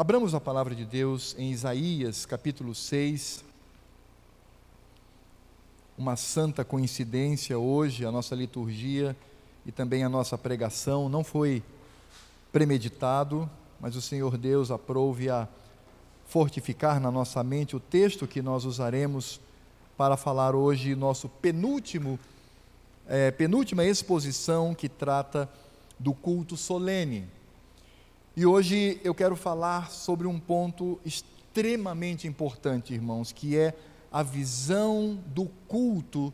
Abramos a palavra de Deus em Isaías capítulo 6. Uma santa coincidência hoje, a nossa liturgia e também a nossa pregação não foi premeditado, mas o Senhor Deus aprove a fortificar na nossa mente o texto que nós usaremos para falar hoje nosso penúltimo, é, penúltima exposição que trata do culto solene. E hoje eu quero falar sobre um ponto extremamente importante, irmãos, que é a visão do culto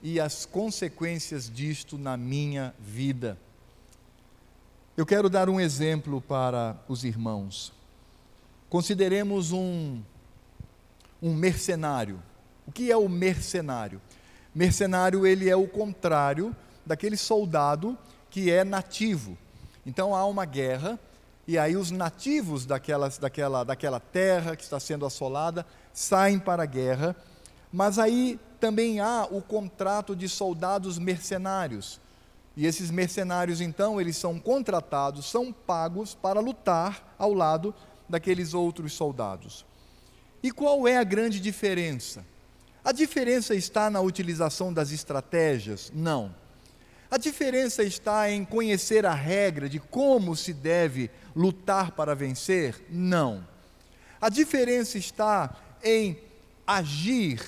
e as consequências disto na minha vida. Eu quero dar um exemplo para os irmãos. Consideremos um, um mercenário. O que é o mercenário? Mercenário ele é o contrário daquele soldado que é nativo. Então há uma guerra e aí os nativos daquela, daquela, daquela terra que está sendo assolada saem para a guerra, mas aí também há o contrato de soldados mercenários. E esses mercenários, então, eles são contratados, são pagos para lutar ao lado daqueles outros soldados. E qual é a grande diferença? A diferença está na utilização das estratégias? Não. A diferença está em conhecer a regra de como se deve lutar para vencer? Não. A diferença está em agir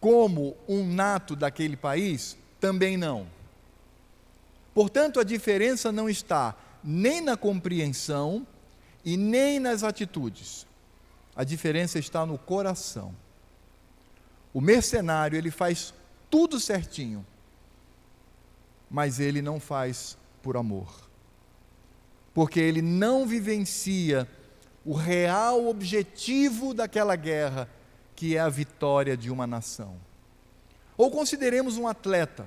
como um nato daquele país? Também não. Portanto, a diferença não está nem na compreensão e nem nas atitudes. A diferença está no coração. O mercenário, ele faz tudo certinho, mas ele não faz por amor porque ele não vivencia o real objetivo daquela guerra, que é a vitória de uma nação. Ou consideremos um atleta,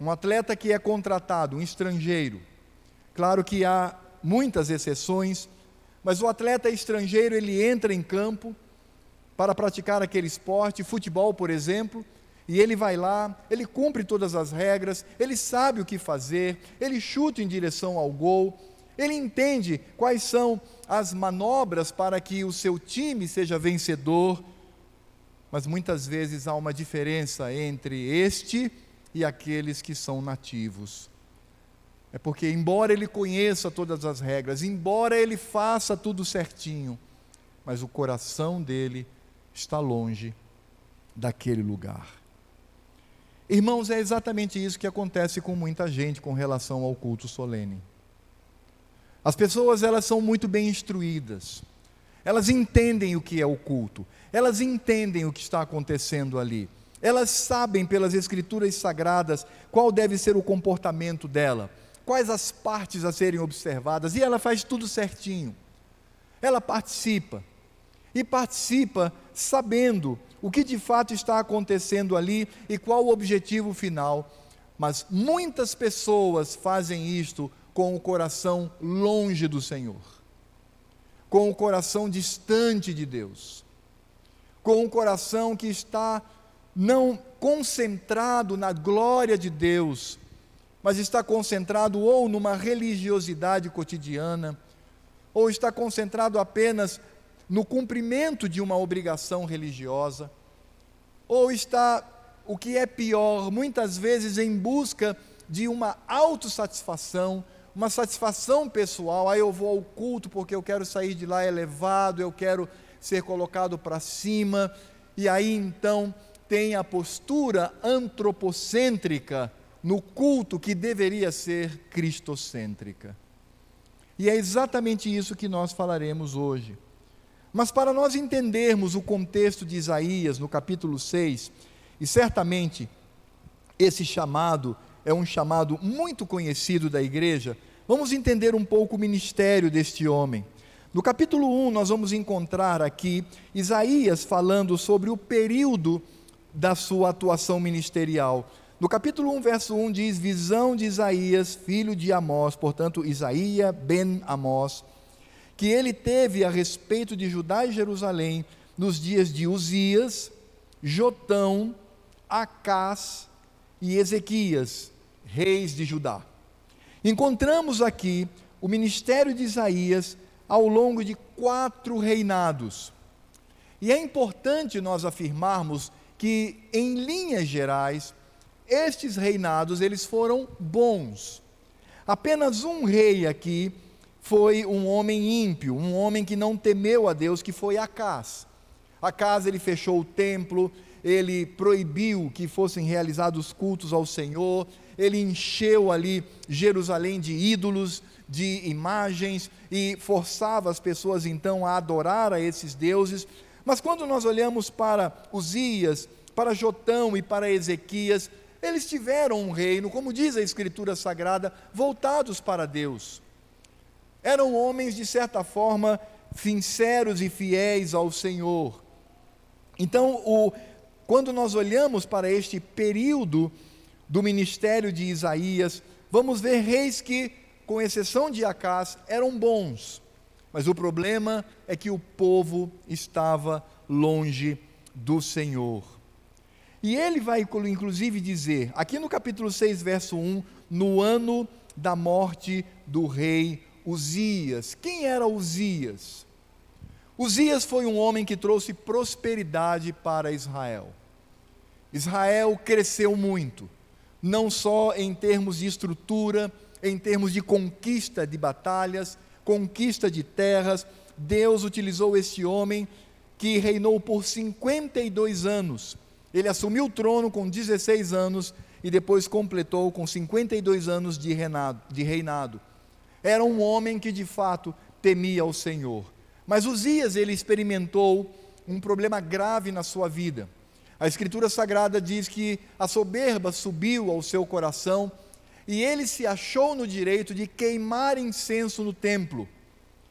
um atleta que é contratado, um estrangeiro. Claro que há muitas exceções, mas o atleta estrangeiro ele entra em campo para praticar aquele esporte, futebol, por exemplo, e ele vai lá, ele cumpre todas as regras, ele sabe o que fazer, ele chuta em direção ao gol, ele entende quais são as manobras para que o seu time seja vencedor, mas muitas vezes há uma diferença entre este e aqueles que são nativos. É porque, embora ele conheça todas as regras, embora ele faça tudo certinho, mas o coração dele está longe daquele lugar. Irmãos, é exatamente isso que acontece com muita gente com relação ao culto solene. As pessoas elas são muito bem instruídas. Elas entendem o que é o culto. Elas entendem o que está acontecendo ali. Elas sabem pelas escrituras sagradas qual deve ser o comportamento dela, quais as partes a serem observadas, e ela faz tudo certinho. Ela participa. E participa sabendo o que de fato está acontecendo ali e qual o objetivo final. Mas muitas pessoas fazem isto com o coração longe do Senhor, com o coração distante de Deus, com o coração que está não concentrado na glória de Deus, mas está concentrado ou numa religiosidade cotidiana, ou está concentrado apenas no cumprimento de uma obrigação religiosa, ou está, o que é pior, muitas vezes em busca de uma autossatisfação, uma satisfação pessoal, aí eu vou ao culto porque eu quero sair de lá elevado, eu quero ser colocado para cima, e aí então tem a postura antropocêntrica no culto que deveria ser cristocêntrica. E é exatamente isso que nós falaremos hoje. Mas para nós entendermos o contexto de Isaías no capítulo 6, e certamente esse chamado é um chamado muito conhecido da igreja, Vamos entender um pouco o ministério deste homem. No capítulo 1, nós vamos encontrar aqui Isaías falando sobre o período da sua atuação ministerial. No capítulo 1, verso 1 diz: Visão de Isaías, filho de Amós, portanto, Isaías ben Amós, que ele teve a respeito de Judá e Jerusalém nos dias de Uzias, Jotão, Acás e Ezequias, reis de Judá. Encontramos aqui o ministério de Isaías ao longo de quatro reinados. E é importante nós afirmarmos que, em linhas gerais, estes reinados eles foram bons. Apenas um rei aqui foi um homem ímpio, um homem que não temeu a Deus, que foi Acás. Acás ele fechou o templo, ele proibiu que fossem realizados cultos ao Senhor, ele encheu ali Jerusalém de ídolos, de imagens e forçava as pessoas então a adorar a esses deuses. Mas quando nós olhamos para Uzias, para Jotão e para Ezequias, eles tiveram um reino, como diz a Escritura Sagrada, voltados para Deus. Eram homens, de certa forma, sinceros e fiéis ao Senhor. Então, o, quando nós olhamos para este período do ministério de Isaías, vamos ver reis que, com exceção de Acás, eram bons. Mas o problema é que o povo estava longe do Senhor. E ele vai, inclusive, dizer, aqui no capítulo 6, verso 1, no ano da morte do rei Uzias. Quem era Uzias? Uzias foi um homem que trouxe prosperidade para Israel. Israel cresceu muito, não só em termos de estrutura, em termos de conquista de batalhas, conquista de terras. Deus utilizou este homem que reinou por 52 anos. Ele assumiu o trono com 16 anos e depois completou com 52 anos de reinado. De reinado. Era um homem que de fato temia o Senhor. Mas Uzias, ele experimentou um problema grave na sua vida. A Escritura Sagrada diz que a soberba subiu ao seu coração e ele se achou no direito de queimar incenso no templo.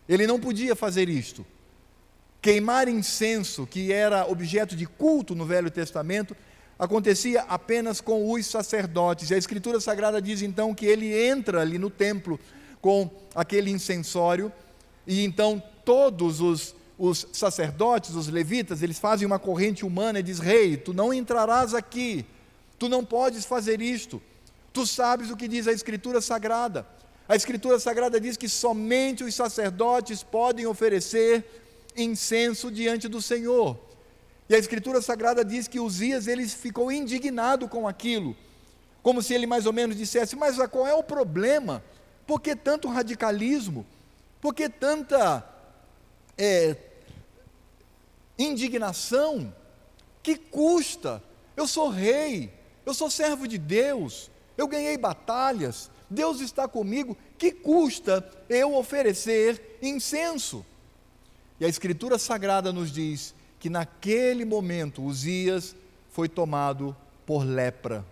Ele não podia fazer isto. Queimar incenso, que era objeto de culto no Velho Testamento, acontecia apenas com os sacerdotes. E a Escritura Sagrada diz então que ele entra ali no templo com aquele incensório e então todos os, os sacerdotes, os levitas, eles fazem uma corrente humana e diz: Rei, tu não entrarás aqui, tu não podes fazer isto. Tu sabes o que diz a Escritura Sagrada. A Escritura Sagrada diz que somente os sacerdotes podem oferecer incenso diante do Senhor. E a Escritura Sagrada diz que Uzias ele ficou indignado com aquilo, como se ele mais ou menos dissesse: Mas qual é o problema? Por que tanto radicalismo? Por que tanta é, indignação. Que custa? Eu sou rei, eu sou servo de Deus, eu ganhei batalhas, Deus está comigo. Que custa eu oferecer incenso? E a Escritura Sagrada nos diz que naquele momento Uzias foi tomado por lepra.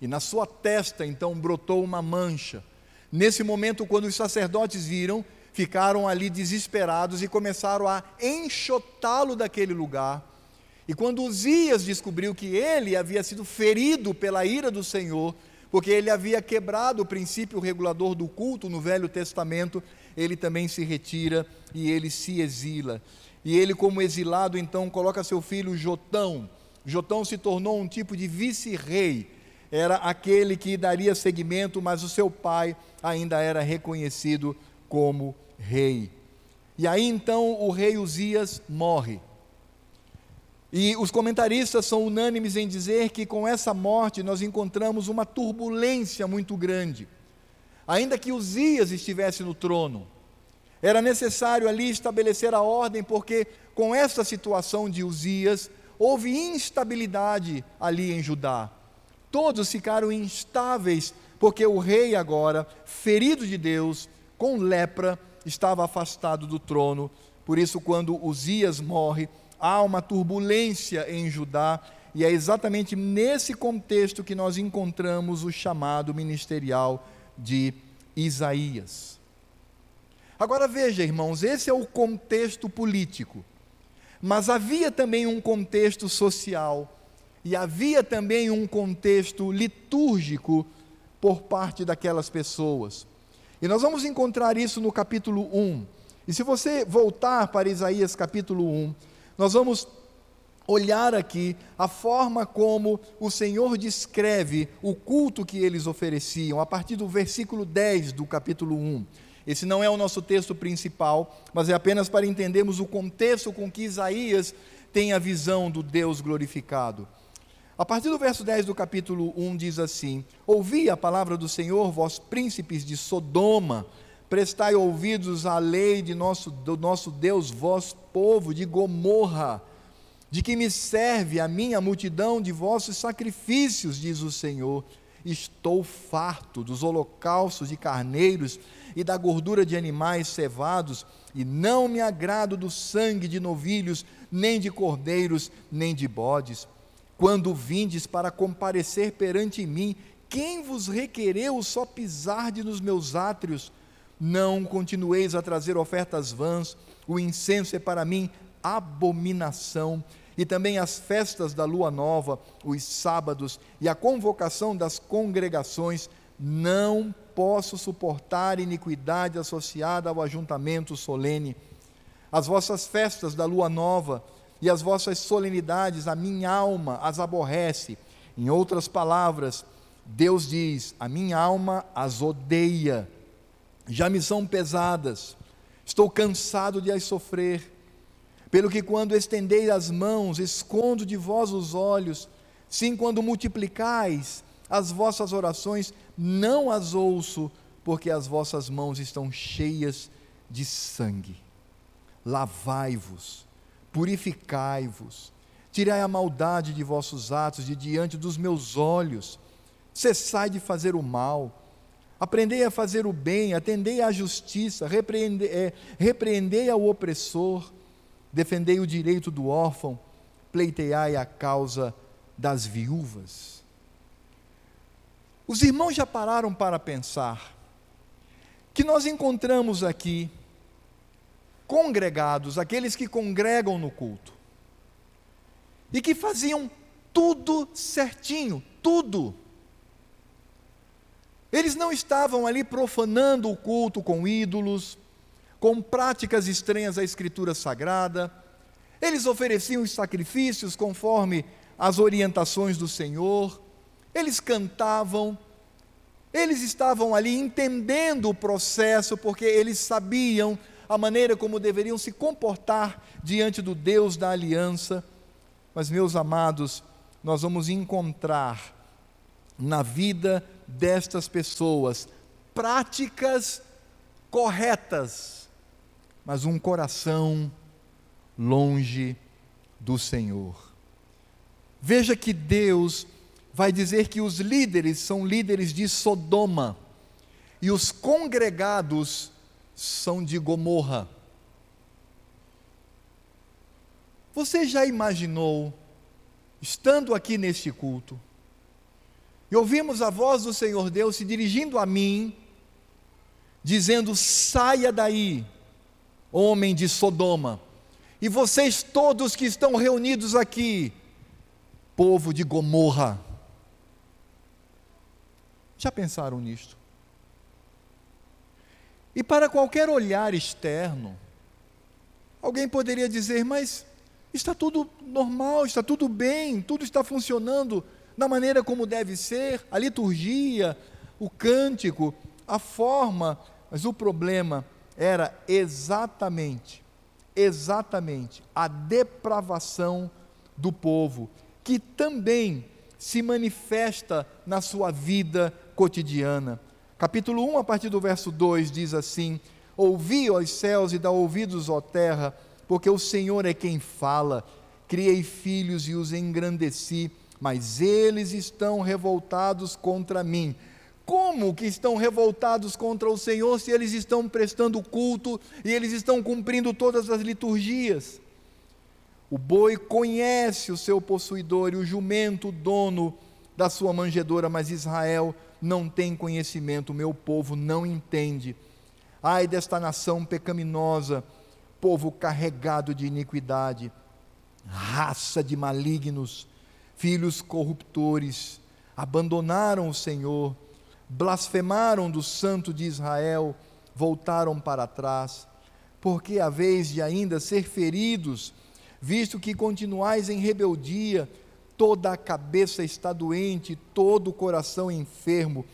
E na sua testa então brotou uma mancha. Nesse momento, quando os sacerdotes viram, ficaram ali desesperados e começaram a enxotá-lo daquele lugar. E quando Uzias descobriu que ele havia sido ferido pela ira do Senhor, porque ele havia quebrado o princípio regulador do culto no Velho Testamento, ele também se retira e ele se exila. E ele, como exilado, então coloca seu filho Jotão. Jotão se tornou um tipo de vice-rei. Era aquele que daria seguimento, mas o seu pai ainda era reconhecido como rei. E aí então o rei Uzias morre. E os comentaristas são unânimes em dizer que com essa morte nós encontramos uma turbulência muito grande. Ainda que Uzias estivesse no trono, era necessário ali estabelecer a ordem, porque com essa situação de Uzias, houve instabilidade ali em Judá. Todos ficaram instáveis, porque o rei agora, ferido de Deus, com lepra, estava afastado do trono. Por isso, quando Uzias morre, há uma turbulência em Judá, e é exatamente nesse contexto que nós encontramos o chamado ministerial de Isaías. Agora veja, irmãos, esse é o contexto político. Mas havia também um contexto social e havia também um contexto litúrgico por parte daquelas pessoas. E nós vamos encontrar isso no capítulo 1. E se você voltar para Isaías capítulo 1, nós vamos olhar aqui a forma como o Senhor descreve o culto que eles ofereciam, a partir do versículo 10 do capítulo 1. Esse não é o nosso texto principal, mas é apenas para entendermos o contexto com que Isaías tem a visão do Deus glorificado. A partir do verso 10 do capítulo 1 diz assim: Ouvi a palavra do Senhor, vós príncipes de Sodoma, prestai ouvidos à lei de nosso, do nosso Deus, vós povo de Gomorra, de que me serve a minha multidão de vossos sacrifícios, diz o Senhor. Estou farto dos holocaustos de carneiros e da gordura de animais cevados, e não me agrado do sangue de novilhos, nem de cordeiros, nem de bodes. Quando vindes para comparecer perante mim, quem vos requereu só pisar de nos meus átrios? Não continueis a trazer ofertas vãs, o incenso é para mim abominação, e também as festas da lua nova, os sábados e a convocação das congregações, não posso suportar iniquidade associada ao ajuntamento solene. As vossas festas da lua nova e as vossas solenidades, a minha alma as aborrece. Em outras palavras, Deus diz: a minha alma as odeia, já me são pesadas, estou cansado de as sofrer. Pelo que, quando estendei as mãos, escondo de vós os olhos, sim, quando multiplicais as vossas orações, não as ouço, porque as vossas mãos estão cheias de sangue. Lavai-vos, purificai-vos, tirai a maldade de vossos atos de diante dos meus olhos, cessai de fazer o mal, aprendei a fazer o bem, atendei à justiça, repreendei, é, repreendei ao opressor, defendei o direito do órfão, pleiteai a causa das viúvas. Os irmãos já pararam para pensar que nós encontramos aqui congregados, aqueles que congregam no culto, e que faziam tudo certinho, tudo. Eles não estavam ali profanando o culto com ídolos, com práticas estranhas à Escritura Sagrada, eles ofereciam os sacrifícios conforme as orientações do Senhor, eles cantavam, eles estavam ali entendendo o processo, porque eles sabiam a maneira como deveriam se comportar diante do Deus da aliança. Mas, meus amados, nós vamos encontrar na vida destas pessoas práticas corretas, mas um coração longe do Senhor. Veja que Deus vai dizer que os líderes são líderes de Sodoma e os congregados são de Gomorra. Você já imaginou, estando aqui neste culto, e ouvimos a voz do Senhor Deus se dirigindo a mim, dizendo: saia daí, homem de Sodoma, e vocês todos que estão reunidos aqui, povo de Gomorra. Já pensaram nisto? E para qualquer olhar externo, alguém poderia dizer, mas está tudo normal, está tudo bem, tudo está funcionando da maneira como deve ser, a liturgia, o cântico, a forma, mas o problema era exatamente, exatamente a depravação do povo, que também se manifesta na sua vida cotidiana. Capítulo 1, a partir do verso 2, diz assim: Ouvi, ó céus, e dá ouvidos, ó terra, porque o Senhor é quem fala. Criei filhos e os engrandeci, mas eles estão revoltados contra mim. Como que estão revoltados contra o Senhor se eles estão prestando culto e eles estão cumprindo todas as liturgias? O boi conhece o seu possuidor e o jumento o dono da sua manjedoura, mas Israel não tem conhecimento, o meu povo não entende. Ai desta nação pecaminosa, povo carregado de iniquidade, raça de malignos, filhos corruptores, abandonaram o Senhor, blasfemaram do Santo de Israel, voltaram para trás, porque a vez de ainda ser feridos, visto que continuais em rebeldia, toda a cabeça está doente, todo o coração enfermo,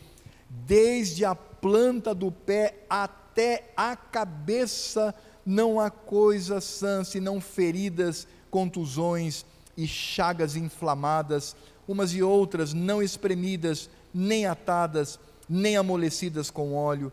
desde a planta do pé até a cabeça não há coisa sã senão feridas, contusões e chagas inflamadas, umas e outras não espremidas, nem atadas, nem amolecidas com óleo.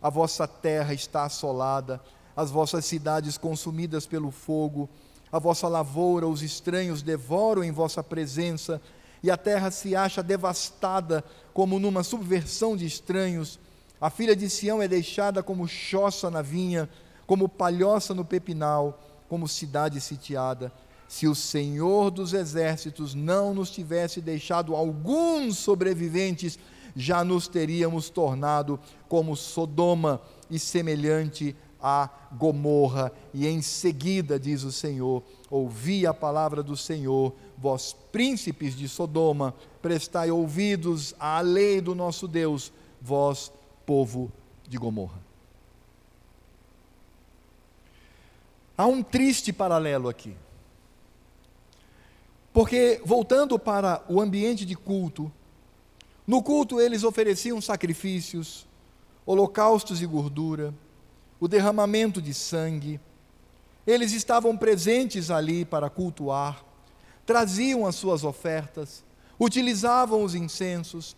A vossa terra está assolada, as vossas cidades consumidas pelo fogo, a vossa lavoura os estranhos devoram em vossa presença, e a terra se acha devastada como numa subversão de estranhos. A filha de Sião é deixada como choça na vinha, como palhoça no pepinal, como cidade sitiada. Se o Senhor dos exércitos não nos tivesse deixado alguns sobreviventes, já nos teríamos tornado como Sodoma e semelhante a Gomorra. E em seguida, diz o Senhor, ouvi a palavra do Senhor, vós príncipes de Sodoma, prestai ouvidos à lei do nosso Deus, vós povo de Gomorra. Há um triste paralelo aqui. Porque, voltando para o ambiente de culto, no culto eles ofereciam sacrifícios, holocaustos e gordura, o derramamento de sangue. Eles estavam presentes ali para cultuar, traziam as suas ofertas, utilizavam os incensos,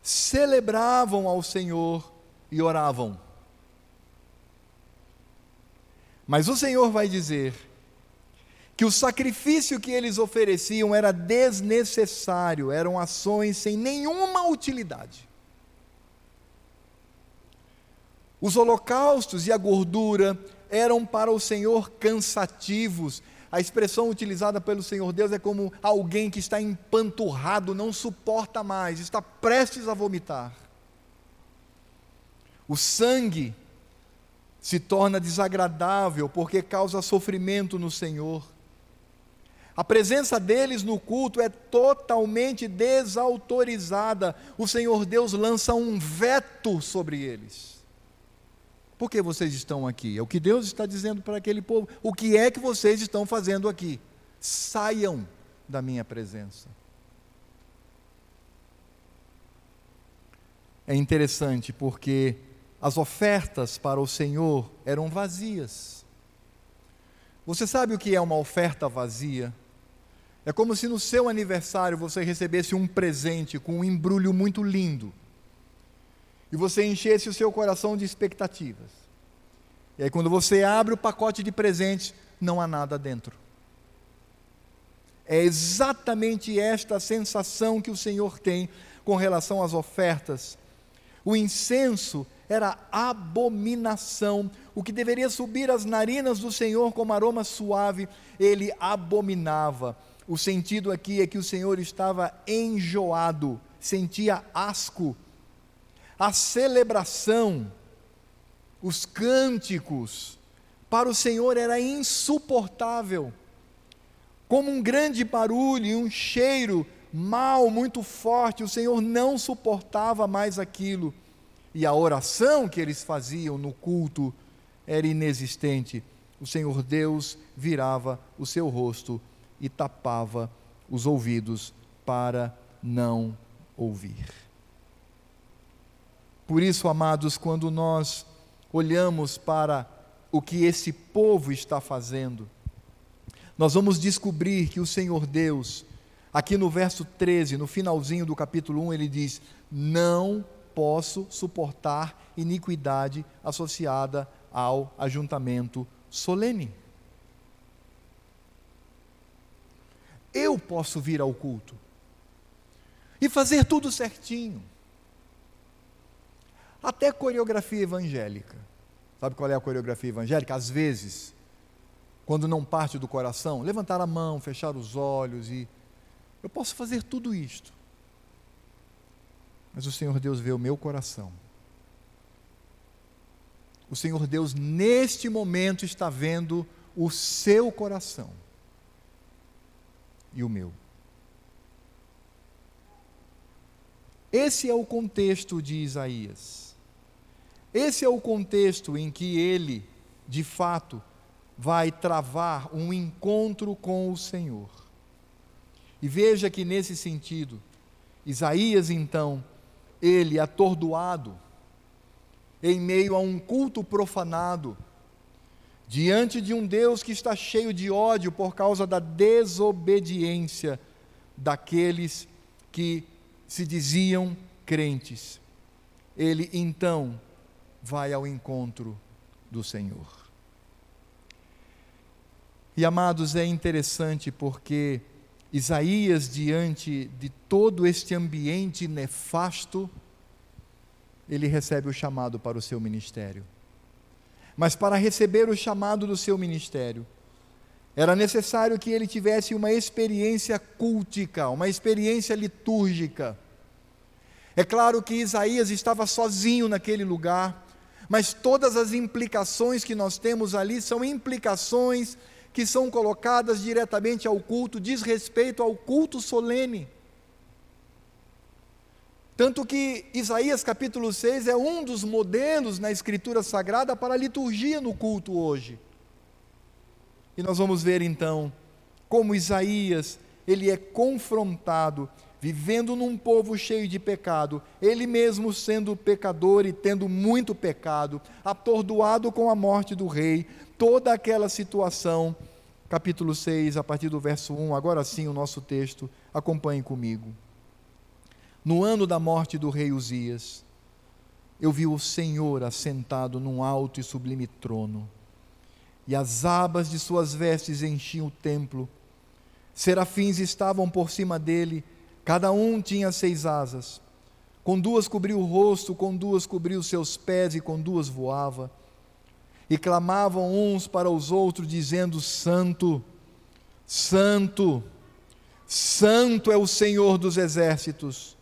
celebravam ao Senhor e oravam. Mas o Senhor vai dizer que o sacrifício que eles ofereciam era desnecessário, eram ações sem nenhuma utilidade. Os holocaustos e a gordura eram para o Senhor cansativos. A expressão utilizada pelo Senhor Deus é como alguém que está empanturrado, não suporta mais, está prestes a vomitar. O sangue se torna desagradável porque causa sofrimento no Senhor. A presença deles no culto é totalmente desautorizada. O Senhor Deus lança um veto sobre eles. Por que vocês estão aqui? É o que Deus está dizendo para aquele povo. O que é que vocês estão fazendo aqui? Saiam da minha presença. É interessante porque as ofertas para o Senhor eram vazias. Você sabe o que é uma oferta vazia? É como se no seu aniversário você recebesse um presente com um embrulho muito lindo. E você enchesse o seu coração de expectativas. E aí, quando você abre o pacote de presentes, não há nada dentro. É exatamente esta sensação que o Senhor tem com relação às ofertas. O incenso era abominação. O que deveria subir às narinas do Senhor como aroma suave, ele abominava. O sentido aqui é que o Senhor estava enjoado, sentia asco. A celebração, os cânticos, para o Senhor era insuportável. Como um grande barulho e um cheiro mal muito forte, o Senhor não suportava mais aquilo. E a oração que eles faziam no culto era inexistente. O Senhor Deus virava o seu rosto e tapava os ouvidos para não ouvir. Por isso, amados, quando nós olhamos para o que esse povo está fazendo, nós vamos descobrir que o Senhor Deus, aqui no verso 13, no finalzinho do capítulo 1, ele diz: Não posso suportar iniquidade associada ao ajuntamento solene. eu posso vir ao culto e fazer tudo certinho. Até coreografia evangélica. Sabe qual é a coreografia evangélica? Às vezes, quando não parte do coração, levantar a mão, fechar os olhos e. Eu posso fazer tudo isto. Mas o Senhor Deus vê o meu coração. O Senhor Deus, neste momento, está vendo o seu coração e o meu. Esse é o contexto de Isaías. Esse é o contexto em que ele, de fato, vai travar um encontro com o Senhor. E veja que nesse sentido, Isaías então, ele atordoado, em meio a um culto profanado, diante de um Deus que está cheio de ódio por causa da desobediência daqueles que se diziam crentes. Ele então vai ao encontro do Senhor. E amados, é interessante porque Isaías, diante de todo este ambiente nefasto, ele recebe o chamado para o seu ministério. Mas para receber o chamado do seu ministério, era necessário que ele tivesse uma experiência cultica, uma experiência litúrgica. É claro que Isaías estava sozinho naquele lugar, mas todas as implicações que nós temos ali são implicações que são colocadas diretamente ao culto, diz respeito ao culto solene. Tanto que Isaías capítulo 6 é um dos modelos na Escritura Sagrada para a liturgia no culto hoje. E nós vamos ver então como Isaías, ele é confrontado, vivendo num povo cheio de pecado, ele mesmo sendo pecador e tendo muito pecado, atordoado com a morte do rei, toda aquela situação. Capítulo 6, a partir do verso 1, agora sim o nosso texto, acompanhe comigo. No ano da morte do rei Uzias, eu vi o Senhor assentado num alto e sublime trono, e as abas de suas vestes enchiam o templo. Serafins estavam por cima dele, cada um tinha seis asas. Com duas cobriu o rosto, com duas cobriu seus pés e com duas voava. E clamavam uns para os outros, dizendo: Santo, Santo, Santo é o Senhor dos exércitos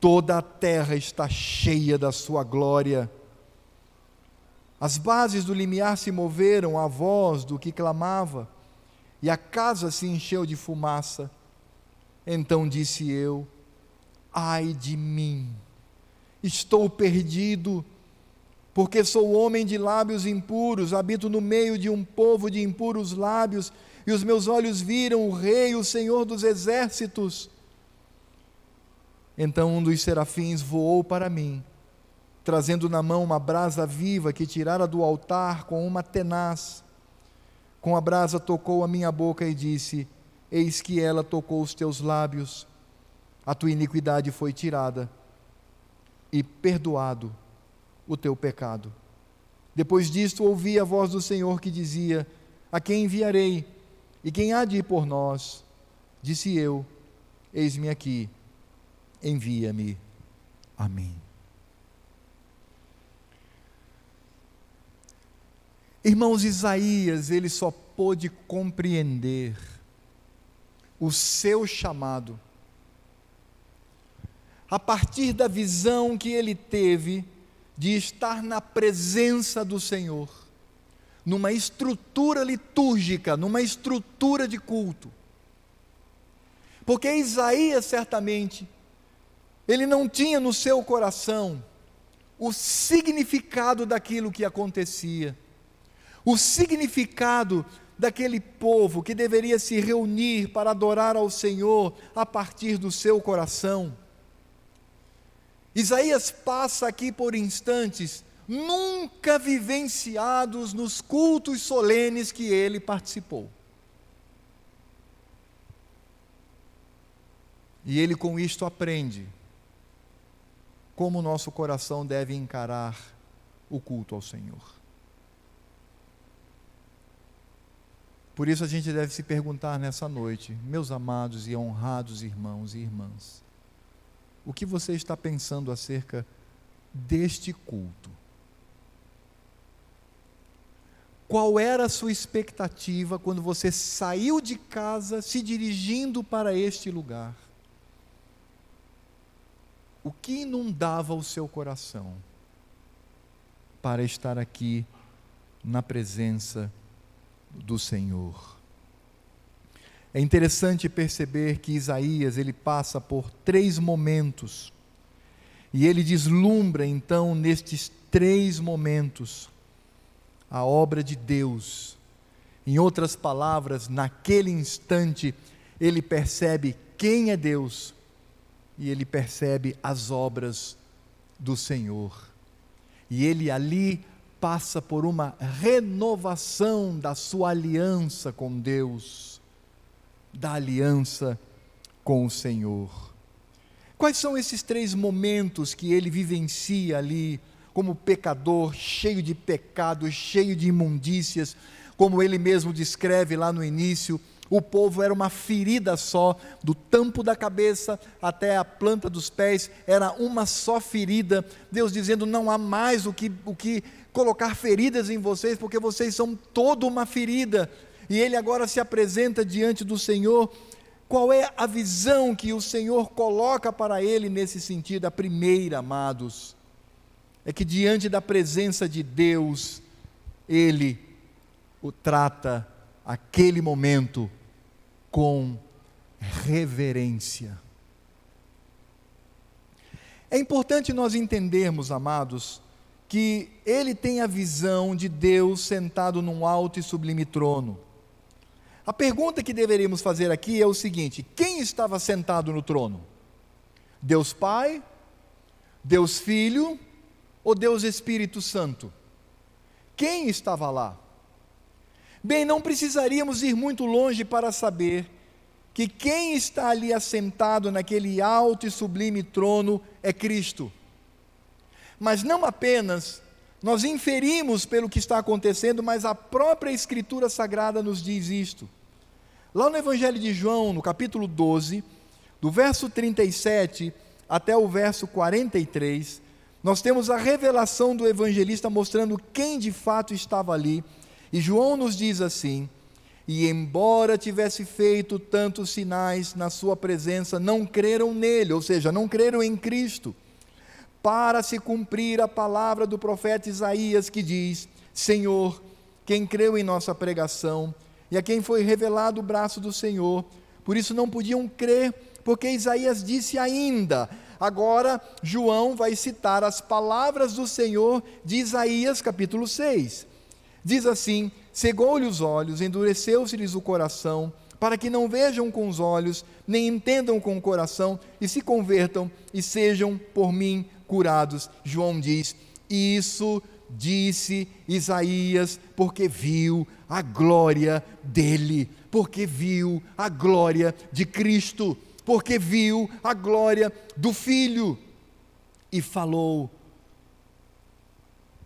toda a terra está cheia da sua glória. As bases do limiar se moveram à voz do que clamava, e a casa se encheu de fumaça. Então disse eu: Ai de mim, estou perdido, porque sou homem de lábios impuros, habito no meio de um povo de impuros lábios, e os meus olhos viram o Rei, o Senhor dos exércitos. Então um dos serafins voou para mim, trazendo na mão uma brasa viva que tirara do altar com uma tenaz. Com a brasa tocou a minha boca e disse: Eis que ela tocou os teus lábios, a tua iniquidade foi tirada e perdoado o teu pecado. Depois disto ouvi a voz do Senhor que dizia: A quem enviarei? E quem há de ir por nós? Disse eu: Eis-me aqui envia-me a mim. Irmãos, Isaías, ele só pôde compreender o seu chamado a partir da visão que ele teve de estar na presença do Senhor, numa estrutura litúrgica, numa estrutura de culto. Porque Isaías certamente ele não tinha no seu coração o significado daquilo que acontecia, o significado daquele povo que deveria se reunir para adorar ao Senhor a partir do seu coração. Isaías passa aqui por instantes nunca vivenciados nos cultos solenes que ele participou. E ele com isto aprende como o nosso coração deve encarar o culto ao Senhor. Por isso a gente deve se perguntar nessa noite, meus amados e honrados irmãos e irmãs, o que você está pensando acerca deste culto? Qual era a sua expectativa quando você saiu de casa se dirigindo para este lugar? o que inundava o seu coração para estar aqui na presença do Senhor. É interessante perceber que Isaías ele passa por três momentos e ele deslumbra então nestes três momentos a obra de Deus. Em outras palavras, naquele instante ele percebe quem é Deus e ele percebe as obras do Senhor. e ele ali passa por uma renovação da sua aliança com Deus, da aliança com o Senhor. Quais são esses três momentos que ele vivencia ali, como pecador, cheio de pecados, cheio de imundícias, como ele mesmo descreve lá no início? O povo era uma ferida só, do tampo da cabeça até a planta dos pés, era uma só ferida. Deus dizendo: não há mais o que, o que colocar feridas em vocês, porque vocês são toda uma ferida. E ele agora se apresenta diante do Senhor qual é a visão que o Senhor coloca para ele nesse sentido? A primeira, amados, é que diante da presença de Deus, ele o trata aquele momento com reverência. É importante nós entendermos, amados, que ele tem a visão de Deus sentado num alto e sublime trono. A pergunta que deveríamos fazer aqui é o seguinte: quem estava sentado no trono? Deus Pai, Deus Filho ou Deus Espírito Santo? Quem estava lá? Bem, não precisaríamos ir muito longe para saber que quem está ali assentado naquele alto e sublime trono é Cristo. Mas não apenas nós inferimos pelo que está acontecendo, mas a própria Escritura Sagrada nos diz isto. Lá no Evangelho de João, no capítulo 12, do verso 37 até o verso 43, nós temos a revelação do evangelista mostrando quem de fato estava ali. E João nos diz assim: E embora tivesse feito tantos sinais na sua presença, não creram nele, ou seja, não creram em Cristo para se cumprir a palavra do profeta Isaías que diz: Senhor, quem creu em nossa pregação e a quem foi revelado o braço do Senhor, por isso não podiam crer, porque Isaías disse ainda. Agora, João vai citar as palavras do Senhor de Isaías, capítulo 6. Diz assim: Cegou-lhe os olhos, endureceu-se-lhes o coração, para que não vejam com os olhos, nem entendam com o coração, e se convertam e sejam por mim curados. João diz: Isso disse Isaías, porque viu a glória dele, porque viu a glória de Cristo, porque viu a glória do Filho e falou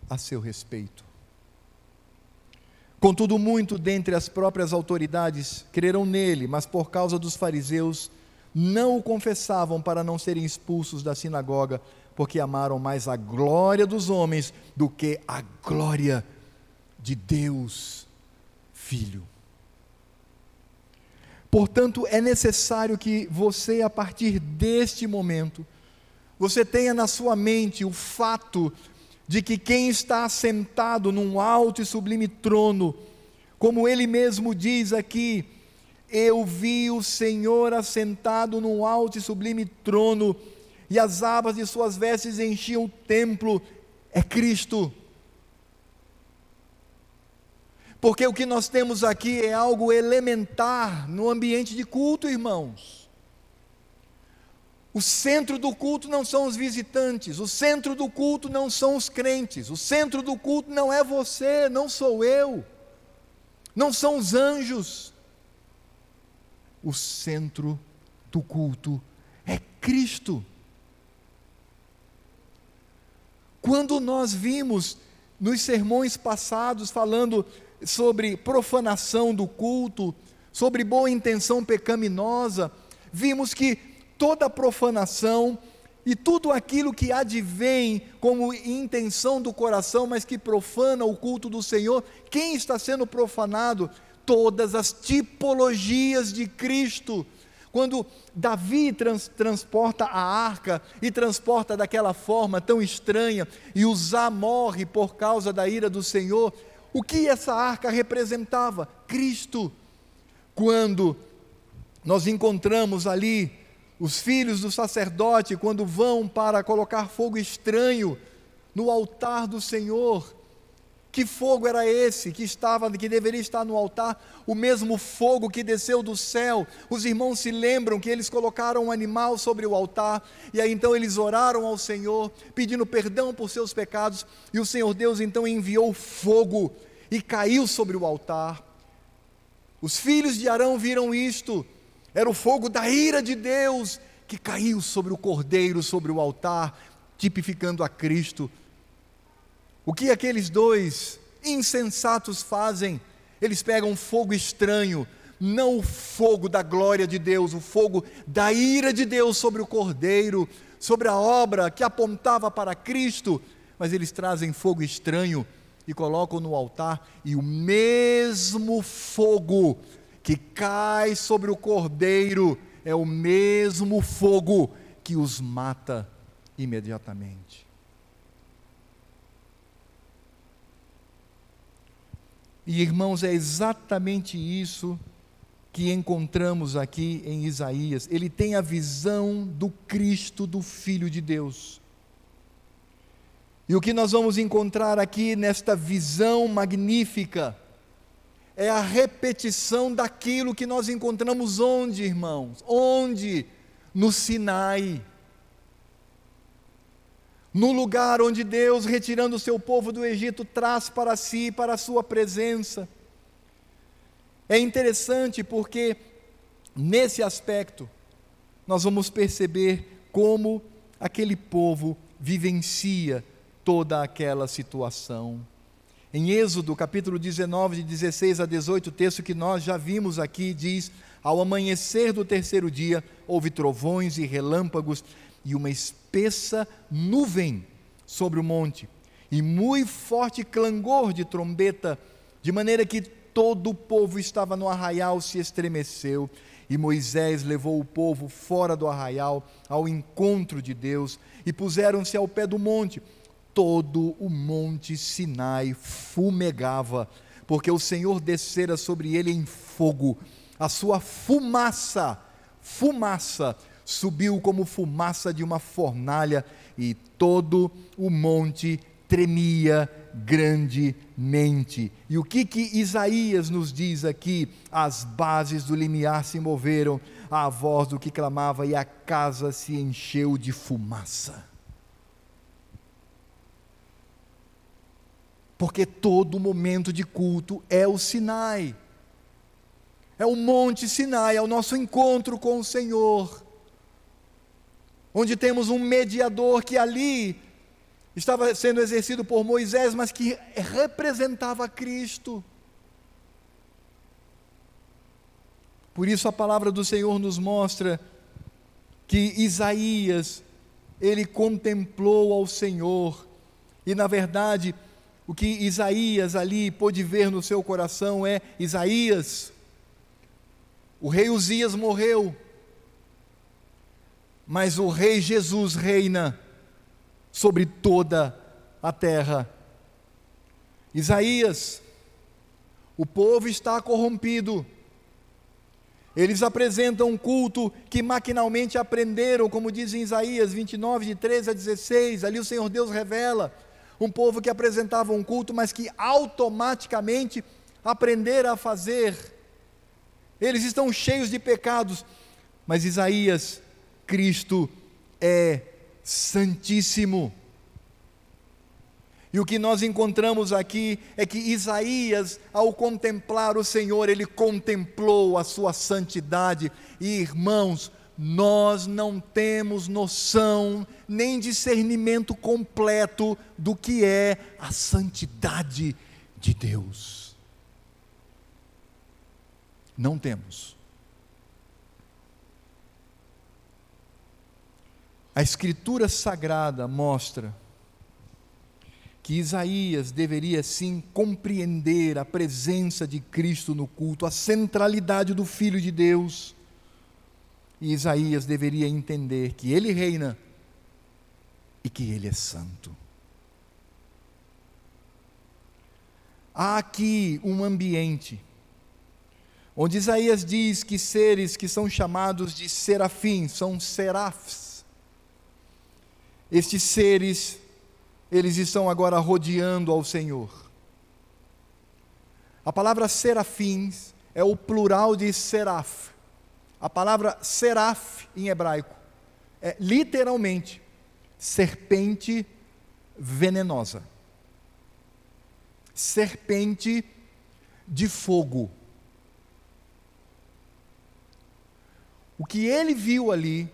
a seu respeito. Contudo, muito dentre as próprias autoridades creram nele, mas por causa dos fariseus não o confessavam para não serem expulsos da sinagoga porque amaram mais a glória dos homens do que a glória de Deus, Filho. Portanto, é necessário que você, a partir deste momento, você tenha na sua mente o fato de que quem está sentado num alto e sublime trono, como ele mesmo diz aqui, eu vi o Senhor assentado num alto e sublime trono, e as abas de suas vestes enchiam o templo, é Cristo. Porque o que nós temos aqui é algo elementar no ambiente de culto, irmãos. O centro do culto não são os visitantes, o centro do culto não são os crentes, o centro do culto não é você, não sou eu, não são os anjos. O centro do culto é Cristo. Quando nós vimos nos sermões passados falando sobre profanação do culto, sobre boa intenção pecaminosa, vimos que toda profanação e tudo aquilo que advém como intenção do coração, mas que profana o culto do Senhor, quem está sendo profanado? Todas as tipologias de Cristo quando Davi trans, transporta a arca e transporta daquela forma tão estranha, e Uzá morre por causa da ira do Senhor, o que essa arca representava? Cristo. Quando nós encontramos ali os filhos do sacerdote, quando vão para colocar fogo estranho no altar do Senhor, Que fogo era esse que estava, que deveria estar no altar? O mesmo fogo que desceu do céu. Os irmãos se lembram que eles colocaram um animal sobre o altar e aí então eles oraram ao Senhor, pedindo perdão por seus pecados, e o Senhor Deus então enviou fogo e caiu sobre o altar. Os filhos de Arão viram isto. Era o fogo da ira de Deus que caiu sobre o cordeiro, sobre o altar, tipificando a Cristo. O que aqueles dois insensatos fazem? Eles pegam fogo estranho, não o fogo da glória de Deus, o fogo da ira de Deus sobre o cordeiro, sobre a obra que apontava para Cristo, mas eles trazem fogo estranho e colocam no altar, e o mesmo fogo que cai sobre o cordeiro é o mesmo fogo que os mata imediatamente. E irmãos, é exatamente isso que encontramos aqui em Isaías. Ele tem a visão do Cristo, do Filho de Deus. E o que nós vamos encontrar aqui nesta visão magnífica é a repetição daquilo que nós encontramos onde, irmãos? Onde? No Sinai no lugar onde Deus, retirando o seu povo do Egito, traz para si, para a sua presença. É interessante porque, nesse aspecto, nós vamos perceber como aquele povo vivencia toda aquela situação. Em Êxodo, capítulo 19, de 16 a 18, o texto que nós já vimos aqui diz: Ao amanhecer do terceiro dia, houve trovões e relâmpagos, e uma espessa nuvem sobre o monte, e muito forte clangor de trombeta, de maneira que todo o povo estava no arraial se estremeceu. E Moisés levou o povo fora do arraial ao encontro de Deus e puseram-se ao pé do monte. Todo o monte Sinai fumegava, porque o Senhor descera sobre ele em fogo, a sua fumaça, fumaça subiu como fumaça de uma fornalha e todo o monte tremia grandemente. E o que que Isaías nos diz aqui? As bases do limiar se moveram à voz do que clamava e a casa se encheu de fumaça. Porque todo momento de culto é o Sinai. É o Monte Sinai, é o nosso encontro com o Senhor onde temos um mediador que ali estava sendo exercido por Moisés, mas que representava Cristo. Por isso a palavra do Senhor nos mostra que Isaías, ele contemplou ao Senhor, e na verdade, o que Isaías ali pôde ver no seu coração é: Isaías, o rei Uzias morreu, mas o Rei Jesus reina sobre toda a terra. Isaías, o povo está corrompido. Eles apresentam um culto que maquinalmente aprenderam, como diz em Isaías 29, de 13 a 16. Ali o Senhor Deus revela um povo que apresentava um culto, mas que automaticamente aprenderam a fazer. Eles estão cheios de pecados, mas Isaías Cristo é santíssimo. E o que nós encontramos aqui é que Isaías, ao contemplar o Senhor, ele contemplou a sua santidade. E irmãos, nós não temos noção nem discernimento completo do que é a santidade de Deus. Não temos. A Escritura Sagrada mostra que Isaías deveria sim compreender a presença de Cristo no culto, a centralidade do Filho de Deus. E Isaías deveria entender que ele reina e que ele é santo. Há aqui um ambiente onde Isaías diz que seres que são chamados de serafins, são serafs, estes seres, eles estão agora rodeando ao Senhor. A palavra serafins é o plural de seraf. A palavra seraf em hebraico é literalmente serpente venenosa. Serpente de fogo. O que ele viu ali,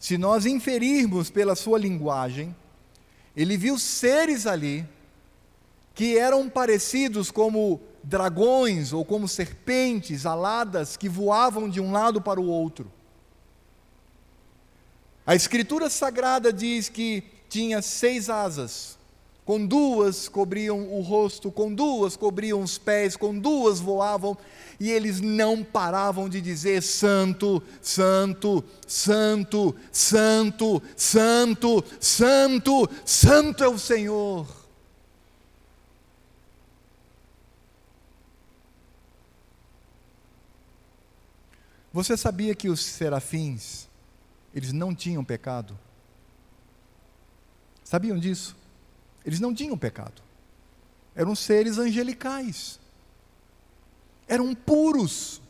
se nós inferirmos pela sua linguagem, ele viu seres ali que eram parecidos como dragões ou como serpentes aladas que voavam de um lado para o outro. A Escritura Sagrada diz que tinha seis asas, com duas cobriam o rosto, com duas cobriam os pés, com duas voavam, e eles não paravam de dizer: Santo, Santo, Santo, Santo, Santo, Santo, Santo é o Senhor. Você sabia que os serafins, eles não tinham pecado? Sabiam disso? Eles não tinham pecado. Eram seres angelicais. Eram puros.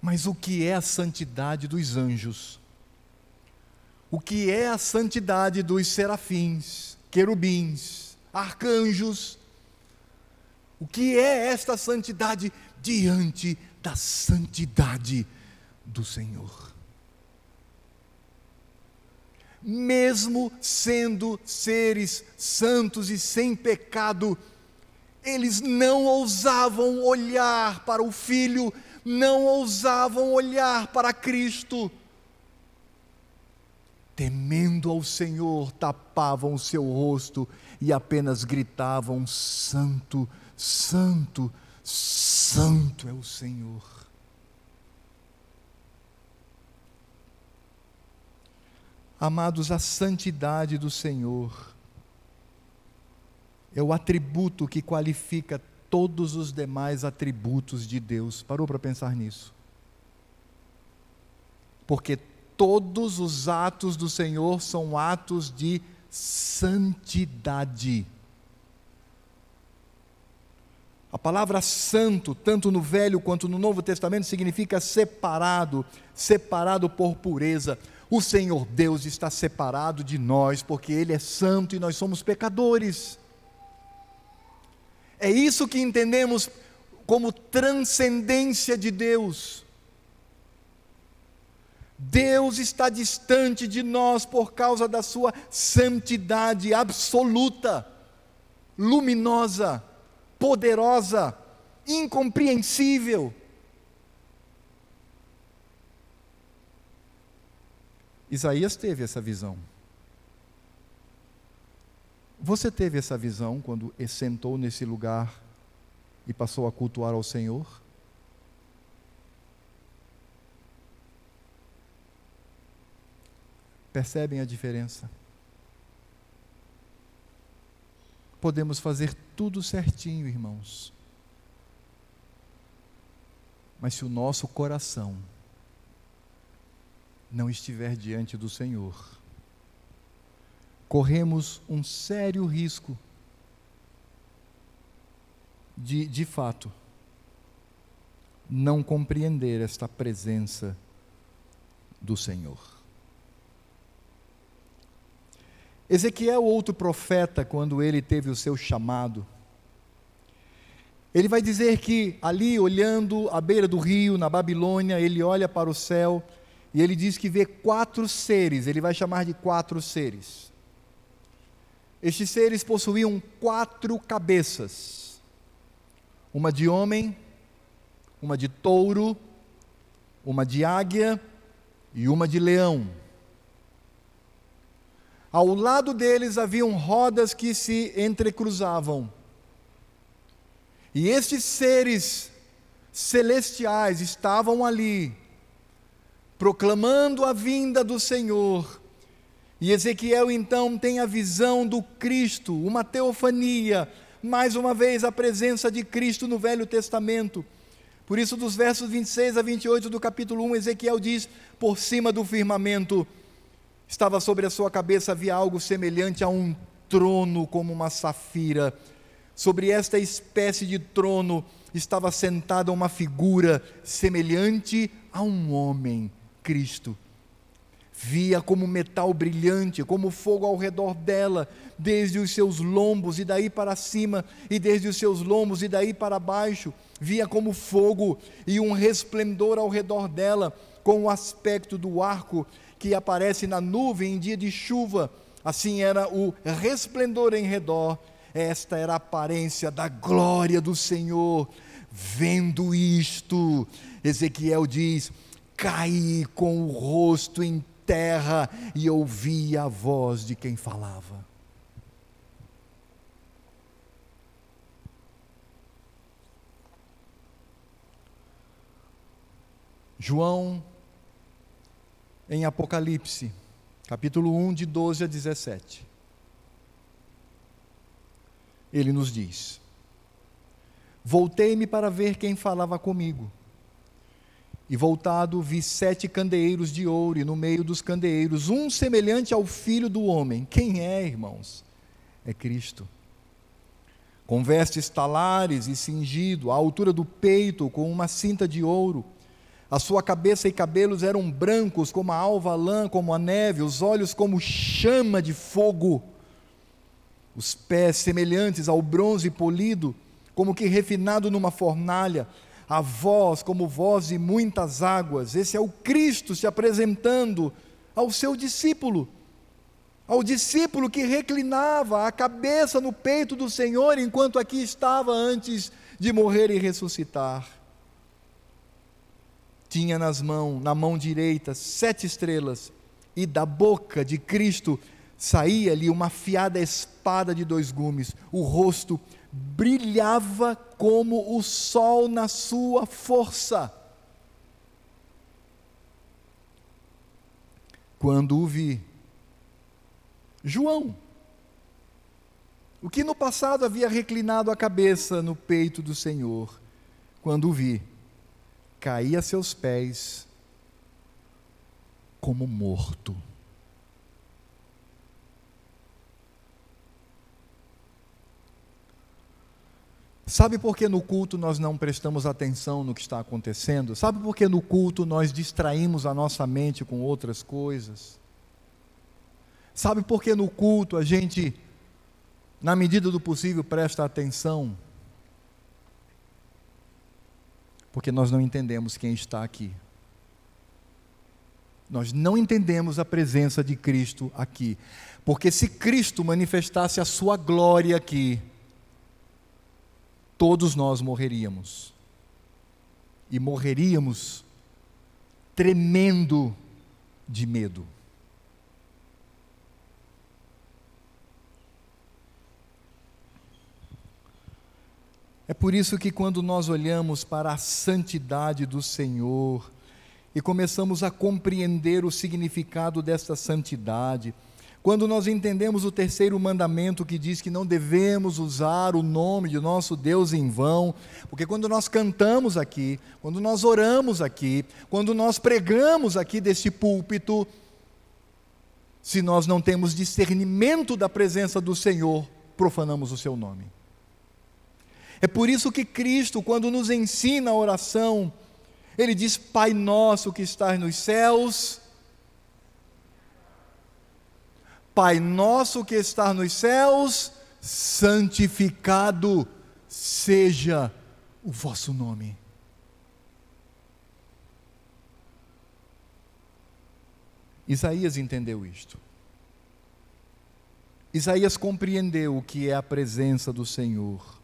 Mas o que é a santidade dos anjos? O que é a santidade dos serafins, querubins, arcanjos? O que é esta santidade diante da santidade do Senhor. Mesmo sendo seres santos e sem pecado, eles não ousavam olhar para o Filho, não ousavam olhar para Cristo. Temendo ao Senhor, tapavam o seu rosto e apenas gritavam: Santo, Santo, Santo é o Senhor. Amados, a santidade do Senhor é o atributo que qualifica todos os demais atributos de Deus. Parou para pensar nisso? Porque todos os atos do Senhor são atos de santidade. A palavra santo, tanto no Velho quanto no Novo Testamento, significa separado, separado por pureza. O Senhor Deus está separado de nós, porque Ele é santo e nós somos pecadores. É isso que entendemos como transcendência de Deus. Deus está distante de nós por causa da Sua santidade absoluta, luminosa poderosa, incompreensível. Isaías teve essa visão. Você teve essa visão quando sentou nesse lugar e passou a cultuar ao Senhor? Percebem a diferença? podemos fazer tudo certinho, irmãos. Mas se o nosso coração não estiver diante do Senhor, corremos um sério risco de, de fato, não compreender esta presença do Senhor. Ezequiel, outro profeta, quando ele teve o seu chamado, ele vai dizer que ali, olhando à beira do rio, na Babilônia, ele olha para o céu e ele diz que vê quatro seres, ele vai chamar de quatro seres. Estes seres possuíam quatro cabeças: uma de homem, uma de touro, uma de águia e uma de leão. Ao lado deles haviam rodas que se entrecruzavam. E estes seres celestiais estavam ali, proclamando a vinda do Senhor. E Ezequiel então tem a visão do Cristo, uma teofania, mais uma vez a presença de Cristo no Velho Testamento. Por isso, dos versos 26 a 28 do capítulo 1, Ezequiel diz: Por cima do firmamento Estava sobre a sua cabeça, havia algo semelhante a um trono, como uma safira. Sobre esta espécie de trono estava sentada uma figura semelhante a um homem, Cristo. Via como metal brilhante, como fogo ao redor dela, desde os seus lombos e daí para cima, e desde os seus lombos e daí para baixo. Via como fogo e um resplendor ao redor dela, com o aspecto do arco que aparece na nuvem em dia de chuva. Assim era o resplendor em redor. Esta era a aparência da glória do Senhor. Vendo isto, Ezequiel diz: caí com o rosto em terra e ouvi a voz de quem falava. João, em Apocalipse, capítulo 1, de 12 a 17. Ele nos diz: Voltei-me para ver quem falava comigo. E voltado, vi sete candeeiros de ouro, e no meio dos candeeiros, um semelhante ao filho do homem. Quem é, irmãos? É Cristo. Com vestes talares e cingido, à altura do peito, com uma cinta de ouro. A sua cabeça e cabelos eram brancos como a alva lã, como a neve, os olhos como chama de fogo, os pés semelhantes ao bronze polido, como que refinado numa fornalha a voz como voz de muitas águas. Esse é o Cristo se apresentando ao seu discípulo, ao discípulo que reclinava a cabeça no peito do Senhor enquanto aqui estava antes de morrer e ressuscitar. Tinha nas mãos, na mão direita, sete estrelas, e da boca de Cristo saía ali uma afiada espada de dois gumes, o rosto brilhava como o sol na sua força. Quando o vi, João, o que no passado havia reclinado a cabeça no peito do Senhor, quando o vi, caí a seus pés como morto. Sabe por que no culto nós não prestamos atenção no que está acontecendo? Sabe por que no culto nós distraímos a nossa mente com outras coisas? Sabe por que no culto a gente, na medida do possível, presta atenção? Porque nós não entendemos quem está aqui. Nós não entendemos a presença de Cristo aqui. Porque se Cristo manifestasse a sua glória aqui, todos nós morreríamos. E morreríamos tremendo de medo. É por isso que, quando nós olhamos para a santidade do Senhor e começamos a compreender o significado desta santidade, quando nós entendemos o terceiro mandamento que diz que não devemos usar o nome de nosso Deus em vão, porque quando nós cantamos aqui, quando nós oramos aqui, quando nós pregamos aqui deste púlpito, se nós não temos discernimento da presença do Senhor, profanamos o seu nome. É por isso que Cristo, quando nos ensina a oração, ele diz: Pai nosso que estás nos céus, Pai nosso que está nos céus, santificado seja o vosso nome. Isaías entendeu isto. Isaías compreendeu o que é a presença do Senhor.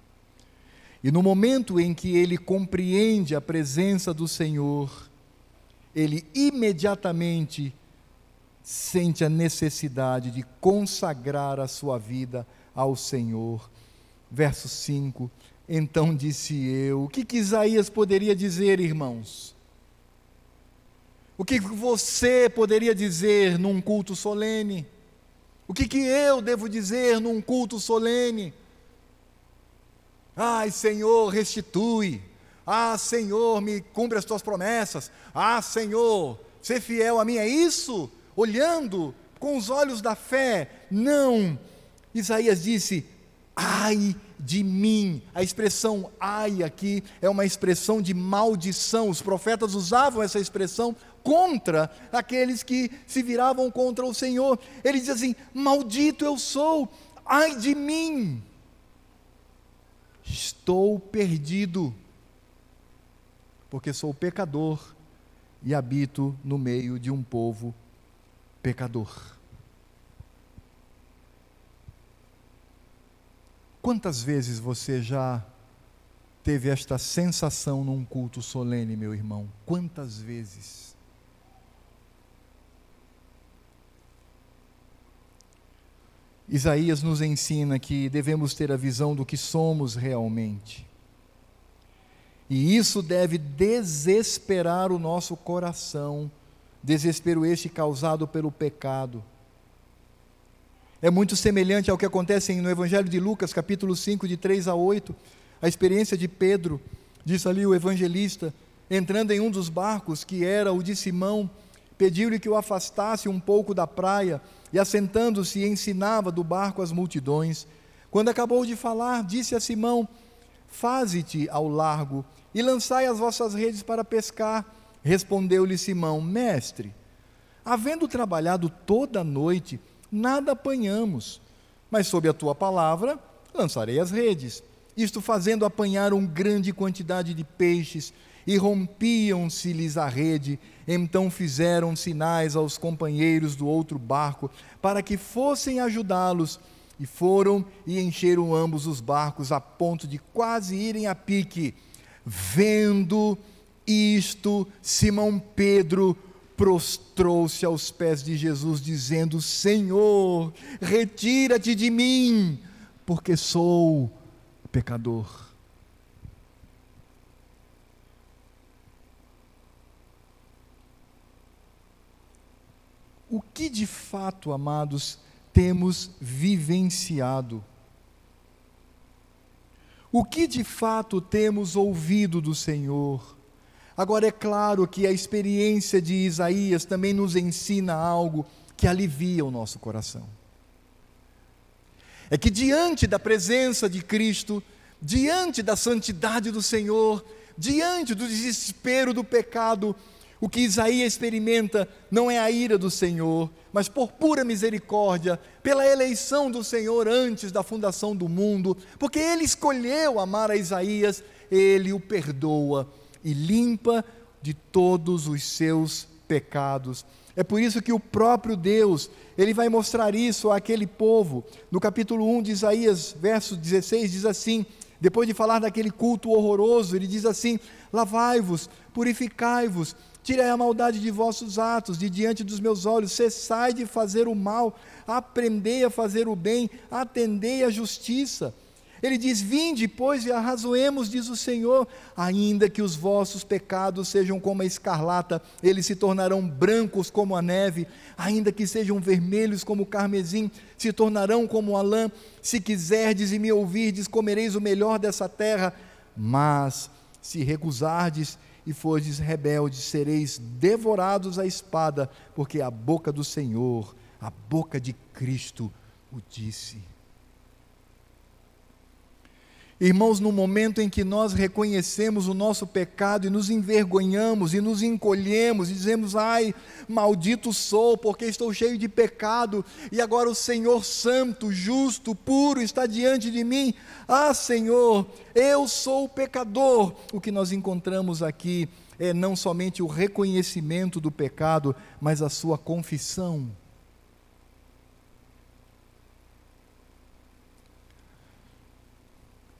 E no momento em que ele compreende a presença do Senhor, ele imediatamente sente a necessidade de consagrar a sua vida ao Senhor. Verso 5: Então disse eu, o que, que Isaías poderia dizer, irmãos? O que você poderia dizer num culto solene? O que, que eu devo dizer num culto solene? Ai, Senhor, restitui. Ah, Senhor, me cumpre as tuas promessas. Ah, Senhor, ser fiel a mim. É isso olhando com os olhos da fé. Não. Isaías disse: ai de mim. A expressão ai aqui é uma expressão de maldição. Os profetas usavam essa expressão contra aqueles que se viravam contra o Senhor. Ele diz assim: Maldito eu sou, ai de mim. Estou perdido, porque sou pecador e habito no meio de um povo pecador. Quantas vezes você já teve esta sensação num culto solene, meu irmão? Quantas vezes? Isaías nos ensina que devemos ter a visão do que somos realmente. E isso deve desesperar o nosso coração, desespero este causado pelo pecado é muito semelhante ao que acontece no Evangelho de Lucas, capítulo 5, de 3 a 8. A experiência de Pedro, diz ali o evangelista, entrando em um dos barcos, que era o de Simão, pediu-lhe que o afastasse um pouco da praia e, assentando-se, ensinava do barco as multidões. Quando acabou de falar, disse a Simão: Faze-te ao largo e lançai as vossas redes para pescar. Respondeu-lhe Simão: Mestre, havendo trabalhado toda a noite, nada apanhamos, mas sob a tua palavra lançarei as redes. Isto fazendo apanhar uma grande quantidade de peixes, e rompiam-se-lhes a rede. Então fizeram sinais aos companheiros do outro barco, para que fossem ajudá-los. E foram e encheram ambos os barcos, a ponto de quase irem a pique. Vendo isto, Simão Pedro prostrou-se aos pés de Jesus, dizendo: Senhor, retira-te de mim, porque sou pecador. O que de fato, amados, temos vivenciado? O que de fato temos ouvido do Senhor? Agora, é claro que a experiência de Isaías também nos ensina algo que alivia o nosso coração. É que diante da presença de Cristo, diante da santidade do Senhor, diante do desespero do pecado, o que Isaías experimenta não é a ira do Senhor, mas por pura misericórdia, pela eleição do Senhor antes da fundação do mundo, porque ele escolheu amar a Isaías, ele o perdoa e limpa de todos os seus pecados. É por isso que o próprio Deus, ele vai mostrar isso àquele povo. No capítulo 1 de Isaías, verso 16, diz assim: depois de falar daquele culto horroroso, ele diz assim: Lavai-vos, purificai-vos, tirei a maldade de vossos atos, de diante dos meus olhos, cessai de fazer o mal, aprendei a fazer o bem, atendei a justiça. Ele diz: Vinde, pois, e arrazoemos, diz o Senhor, ainda que os vossos pecados sejam como a escarlata, eles se tornarão brancos como a neve, ainda que sejam vermelhos como o carmesim, se tornarão como a lã. Se quiserdes e me ouvirdes, comereis o melhor dessa terra. Mas, se recusardes e fordes rebeldes, sereis devorados à espada, porque a boca do Senhor, a boca de Cristo, o disse. Irmãos, no momento em que nós reconhecemos o nosso pecado e nos envergonhamos e nos encolhemos e dizemos: Ai, maldito sou, porque estou cheio de pecado, e agora o Senhor Santo, justo, puro está diante de mim. Ah, Senhor, eu sou pecador. O que nós encontramos aqui é não somente o reconhecimento do pecado, mas a sua confissão.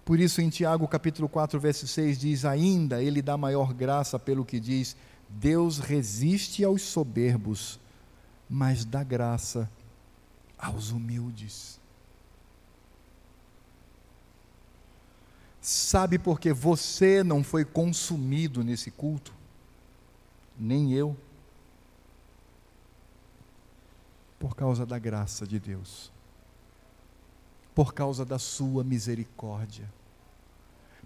Por isso, em Tiago capítulo 4, verso 6, diz: Ainda ele dá maior graça pelo que diz: Deus resiste aos soberbos, mas dá graça aos humildes. Sabe por que você não foi consumido nesse culto? Nem eu. Por causa da graça de Deus por causa da sua misericórdia,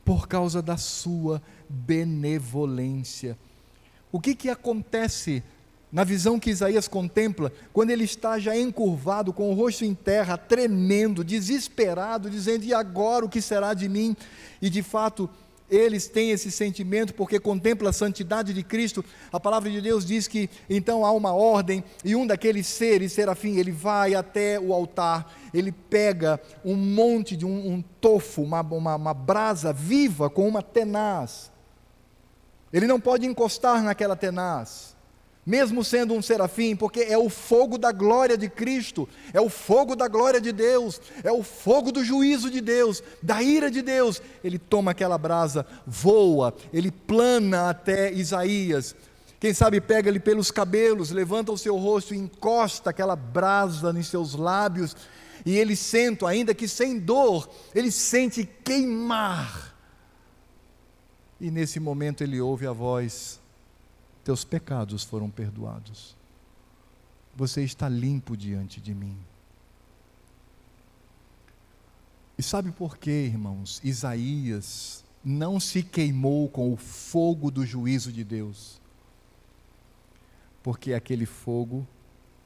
por causa da sua benevolência. O que, que acontece na visão que Isaías contempla, quando ele está já encurvado, com o rosto em terra, tremendo, desesperado, dizendo: E agora o que será de mim? E de fato, eles têm esse sentimento porque contempla a santidade de Cristo. A palavra de Deus diz que então há uma ordem e um daqueles seres, serafim, ele vai até o altar, ele pega um monte de um, um tofo, uma, uma, uma brasa viva com uma tenaz. Ele não pode encostar naquela tenaz mesmo sendo um serafim, porque é o fogo da glória de Cristo, é o fogo da glória de Deus, é o fogo do juízo de Deus, da ira de Deus. Ele toma aquela brasa, voa, ele plana até Isaías. Quem sabe pega ele pelos cabelos, levanta o seu rosto e encosta aquela brasa nos seus lábios, e ele sente, ainda que sem dor, ele sente queimar. E nesse momento ele ouve a voz teus pecados foram perdoados. Você está limpo diante de mim. E sabe por quê, irmãos? Isaías não se queimou com o fogo do juízo de Deus, porque aquele fogo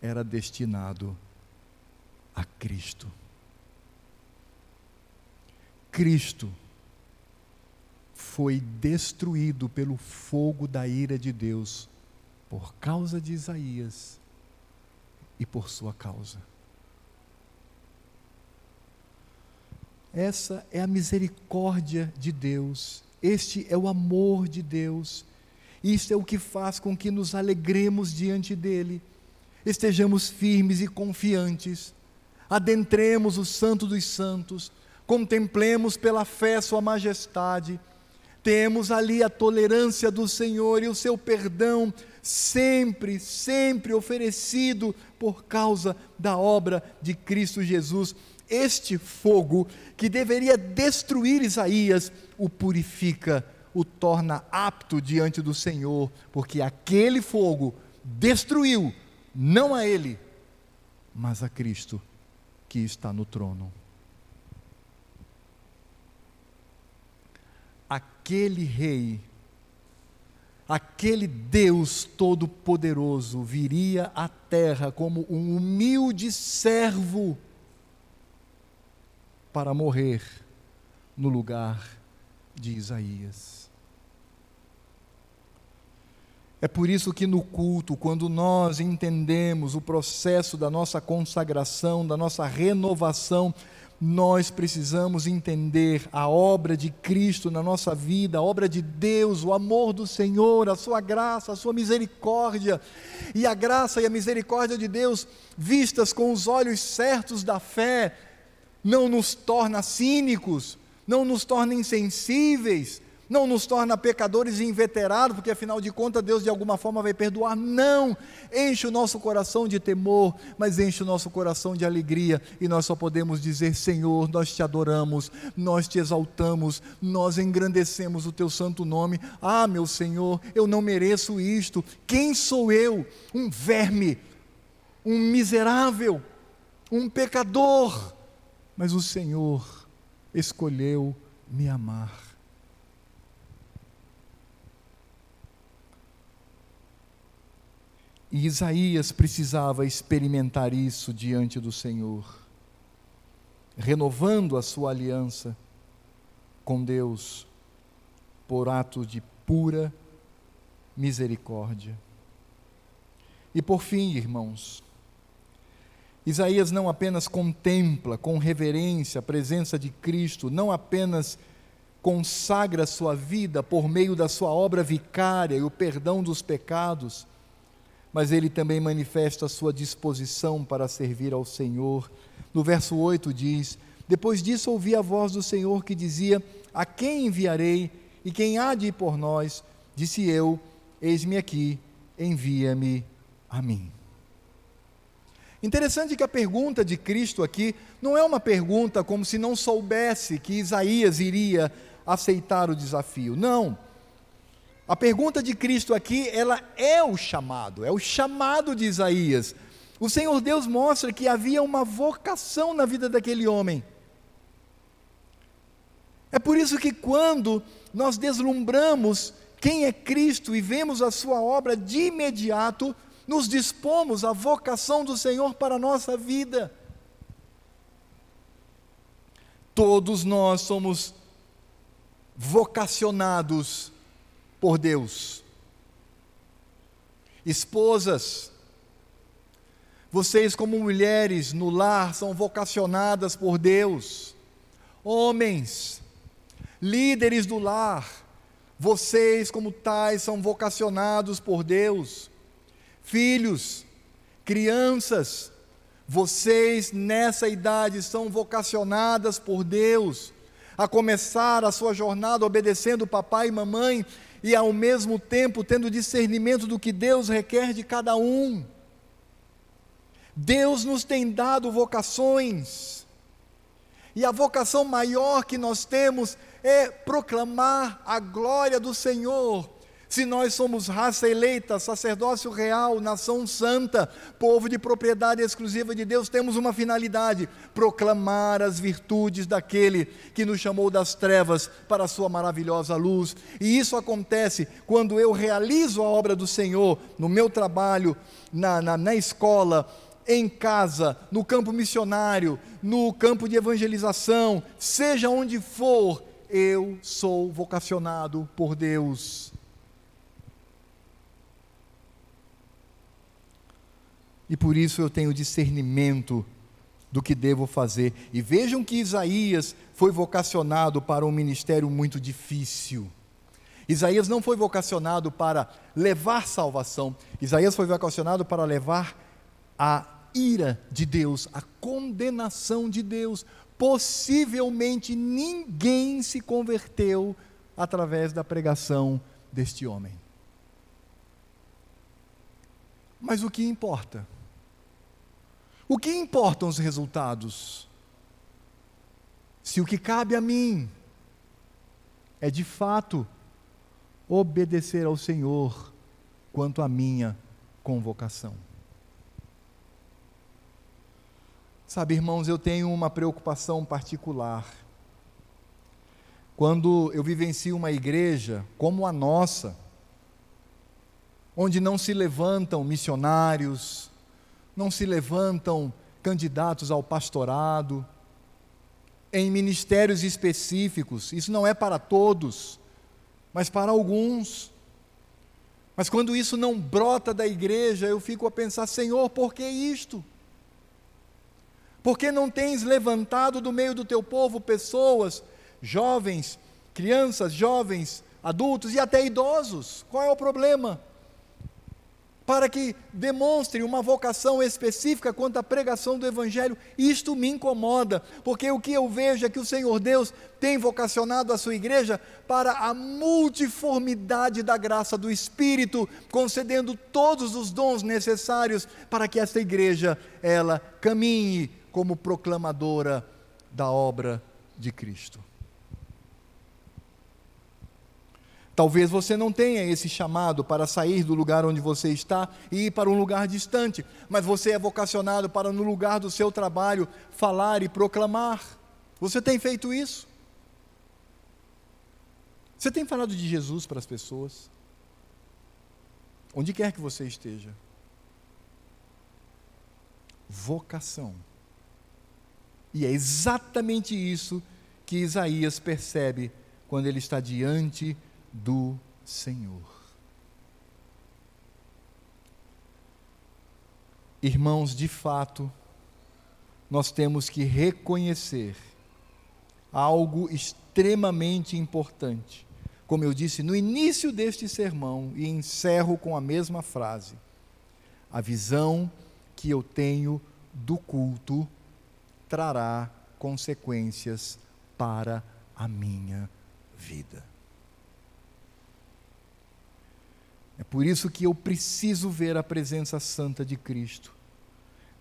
era destinado a Cristo. Cristo foi destruído pelo fogo da ira de Deus por causa de Isaías e por sua causa. Essa é a misericórdia de Deus, este é o amor de Deus, isto é o que faz com que nos alegremos diante dEle, estejamos firmes e confiantes, adentremos o Santo dos Santos, contemplemos pela fé Sua majestade temos ali a tolerância do Senhor e o seu perdão, sempre, sempre oferecido por causa da obra de Cristo Jesus. Este fogo que deveria destruir Isaías, o purifica, o torna apto diante do Senhor, porque aquele fogo destruiu não a ele, mas a Cristo que está no trono. Aquele rei, aquele Deus todo-poderoso viria à terra como um humilde servo para morrer no lugar de Isaías. É por isso que no culto, quando nós entendemos o processo da nossa consagração, da nossa renovação, nós precisamos entender a obra de Cristo na nossa vida, a obra de Deus, o amor do Senhor, a sua graça, a sua misericórdia. E a graça e a misericórdia de Deus, vistas com os olhos certos da fé, não nos torna cínicos, não nos torna insensíveis, não nos torna pecadores e inveterados, porque afinal de contas Deus de alguma forma vai perdoar. Não! Enche o nosso coração de temor, mas enche o nosso coração de alegria, e nós só podemos dizer: Senhor, nós te adoramos, nós te exaltamos, nós engrandecemos o teu santo nome. Ah, meu Senhor, eu não mereço isto. Quem sou eu? Um verme, um miserável, um pecador. Mas o Senhor escolheu me amar. E Isaías precisava experimentar isso diante do Senhor, renovando a sua aliança com Deus por ato de pura misericórdia. E por fim, irmãos, Isaías não apenas contempla com reverência a presença de Cristo, não apenas consagra sua vida por meio da sua obra vicária e o perdão dos pecados, mas ele também manifesta a sua disposição para servir ao Senhor. No verso 8 diz: Depois disso ouvi a voz do Senhor que dizia: A quem enviarei e quem há de ir por nós? Disse eu: Eis-me aqui, envia-me a mim. Interessante que a pergunta de Cristo aqui não é uma pergunta como se não soubesse que Isaías iria aceitar o desafio. Não. A pergunta de Cristo aqui, ela é o chamado, é o chamado de Isaías. O Senhor Deus mostra que havia uma vocação na vida daquele homem. É por isso que quando nós deslumbramos quem é Cristo e vemos a sua obra de imediato, nos dispomos à vocação do Senhor para a nossa vida. Todos nós somos vocacionados por Deus. Esposas, vocês, como mulheres no lar, são vocacionadas por Deus. Homens, líderes do lar, vocês, como tais, são vocacionados por Deus. Filhos, crianças, vocês nessa idade são vocacionadas por Deus a começar a sua jornada obedecendo papai e mamãe e ao mesmo tempo tendo discernimento do que Deus requer de cada um. Deus nos tem dado vocações, e a vocação maior que nós temos é proclamar a glória do Senhor. Se nós somos raça eleita, sacerdócio real, nação santa, povo de propriedade exclusiva de Deus, temos uma finalidade: proclamar as virtudes daquele que nos chamou das trevas para a sua maravilhosa luz. E isso acontece quando eu realizo a obra do Senhor no meu trabalho, na, na, na escola, em casa, no campo missionário, no campo de evangelização, seja onde for, eu sou vocacionado por Deus. E por isso eu tenho discernimento do que devo fazer. E vejam que Isaías foi vocacionado para um ministério muito difícil. Isaías não foi vocacionado para levar salvação, Isaías foi vocacionado para levar a ira de Deus, a condenação de Deus. Possivelmente ninguém se converteu através da pregação deste homem. Mas o que importa? O que importam os resultados? Se o que cabe a mim é de fato obedecer ao Senhor quanto à minha convocação. Sabe, irmãos, eu tenho uma preocupação particular. Quando eu vivencio uma igreja como a nossa, onde não se levantam missionários, não se levantam candidatos ao pastorado, em ministérios específicos, isso não é para todos, mas para alguns. Mas quando isso não brota da igreja, eu fico a pensar: Senhor, por que isto? Por que não tens levantado do meio do teu povo pessoas, jovens, crianças, jovens, adultos e até idosos? Qual é o problema? Para que demonstrem uma vocação específica quanto à pregação do Evangelho, isto me incomoda, porque o que eu vejo é que o Senhor Deus tem vocacionado a sua igreja para a multiformidade da graça do Espírito, concedendo todos os dons necessários para que esta igreja ela caminhe como proclamadora da obra de Cristo. Talvez você não tenha esse chamado para sair do lugar onde você está e ir para um lugar distante, mas você é vocacionado para, no lugar do seu trabalho, falar e proclamar. Você tem feito isso? Você tem falado de Jesus para as pessoas? Onde quer que você esteja. Vocação. E é exatamente isso que Isaías percebe quando ele está diante do Senhor. Irmãos, de fato, nós temos que reconhecer algo extremamente importante. Como eu disse no início deste sermão, e encerro com a mesma frase: a visão que eu tenho do culto trará consequências para a minha vida. É por isso que eu preciso ver a presença santa de Cristo,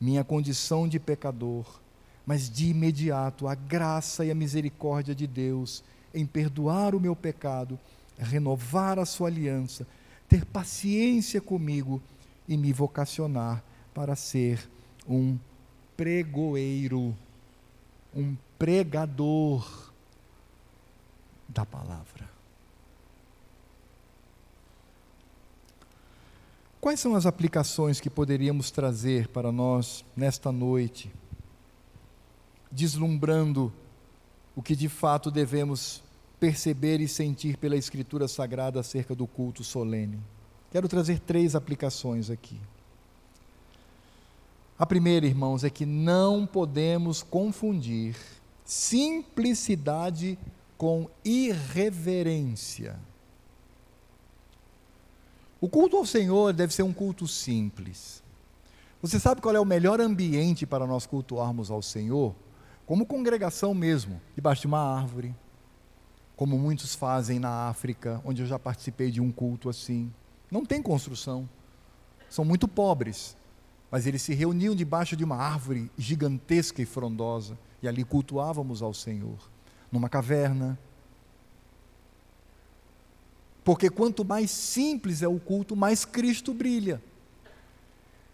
minha condição de pecador, mas de imediato a graça e a misericórdia de Deus em perdoar o meu pecado, renovar a sua aliança, ter paciência comigo e me vocacionar para ser um pregoeiro, um pregador da palavra. Quais são as aplicações que poderíamos trazer para nós nesta noite, deslumbrando o que de fato devemos perceber e sentir pela Escritura Sagrada acerca do culto solene? Quero trazer três aplicações aqui. A primeira, irmãos, é que não podemos confundir simplicidade com irreverência. O culto ao Senhor deve ser um culto simples. Você sabe qual é o melhor ambiente para nós cultuarmos ao Senhor? Como congregação mesmo, debaixo de uma árvore, como muitos fazem na África, onde eu já participei de um culto assim. Não tem construção, são muito pobres, mas eles se reuniam debaixo de uma árvore gigantesca e frondosa e ali cultuávamos ao Senhor, numa caverna. Porque quanto mais simples é o culto, mais Cristo brilha.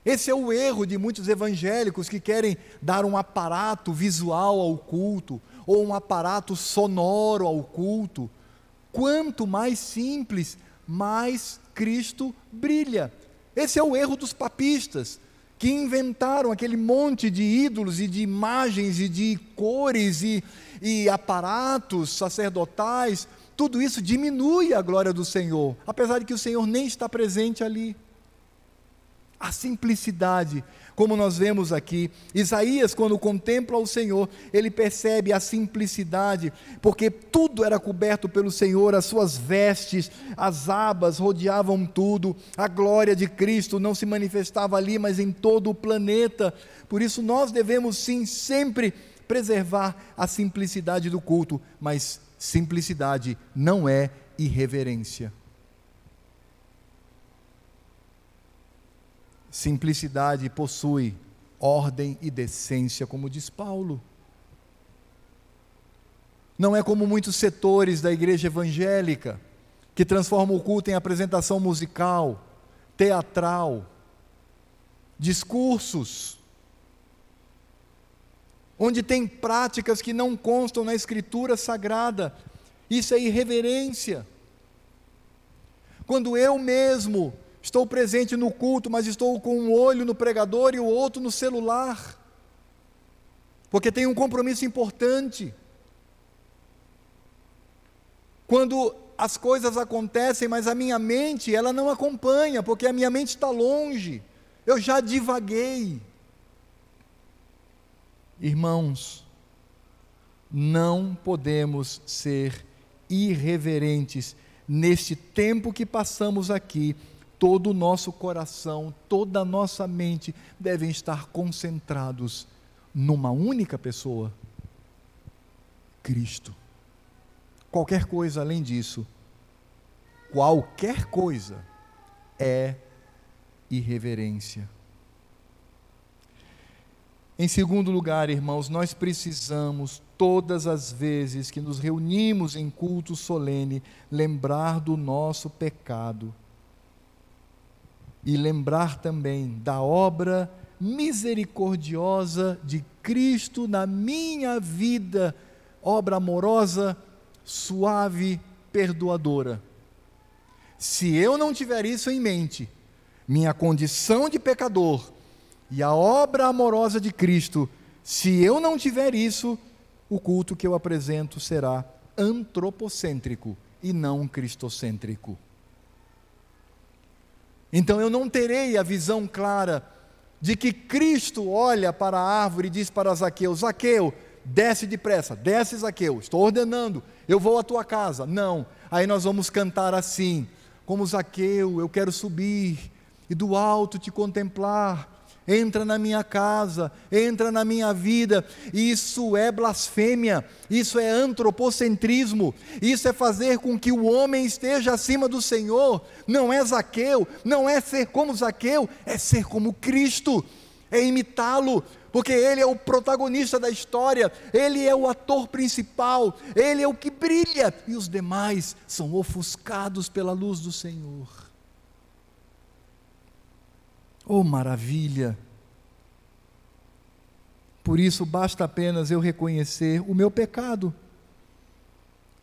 Esse é o erro de muitos evangélicos que querem dar um aparato visual ao culto, ou um aparato sonoro ao culto. Quanto mais simples, mais Cristo brilha. Esse é o erro dos papistas que inventaram aquele monte de ídolos e de imagens e de cores e, e aparatos sacerdotais, tudo isso diminui a glória do Senhor, apesar de que o Senhor nem está presente ali. A simplicidade como nós vemos aqui. Isaías, quando contempla o Senhor, ele percebe a simplicidade, porque tudo era coberto pelo Senhor, as suas vestes, as abas rodeavam tudo, a glória de Cristo não se manifestava ali, mas em todo o planeta. Por isso, nós devemos sim sempre preservar a simplicidade do culto, mas simplicidade não é irreverência. Simplicidade possui ordem e decência, como diz Paulo. Não é como muitos setores da igreja evangélica, que transformam o culto em apresentação musical, teatral, discursos, onde tem práticas que não constam na Escritura Sagrada. Isso é irreverência. Quando eu mesmo Estou presente no culto, mas estou com um olho no pregador e o outro no celular. Porque tem um compromisso importante. Quando as coisas acontecem, mas a minha mente, ela não acompanha, porque a minha mente está longe. Eu já divaguei. Irmãos, não podemos ser irreverentes neste tempo que passamos aqui todo o nosso coração, toda a nossa mente devem estar concentrados numa única pessoa: Cristo. Qualquer coisa além disso, qualquer coisa é irreverência. Em segundo lugar, irmãos, nós precisamos, todas as vezes que nos reunimos em culto solene, lembrar do nosso pecado e lembrar também da obra misericordiosa de Cristo na minha vida, obra amorosa, suave, perdoadora. Se eu não tiver isso em mente, minha condição de pecador e a obra amorosa de Cristo, se eu não tiver isso, o culto que eu apresento será antropocêntrico e não cristocêntrico. Então eu não terei a visão clara de que Cristo olha para a árvore e diz para Zaqueu: Zaqueu, desce depressa, desce Zaqueu, estou ordenando, eu vou à tua casa. Não, aí nós vamos cantar assim, como Zaqueu, eu quero subir e do alto te contemplar entra na minha casa, entra na minha vida. Isso é blasfêmia, isso é antropocentrismo, isso é fazer com que o homem esteja acima do Senhor. Não é Zaqueu, não é ser como Zaqueu, é ser como Cristo, é imitá-lo, porque ele é o protagonista da história, ele é o ator principal, ele é o que brilha, e os demais são ofuscados pela luz do Senhor. Oh, maravilha! Por isso basta apenas eu reconhecer o meu pecado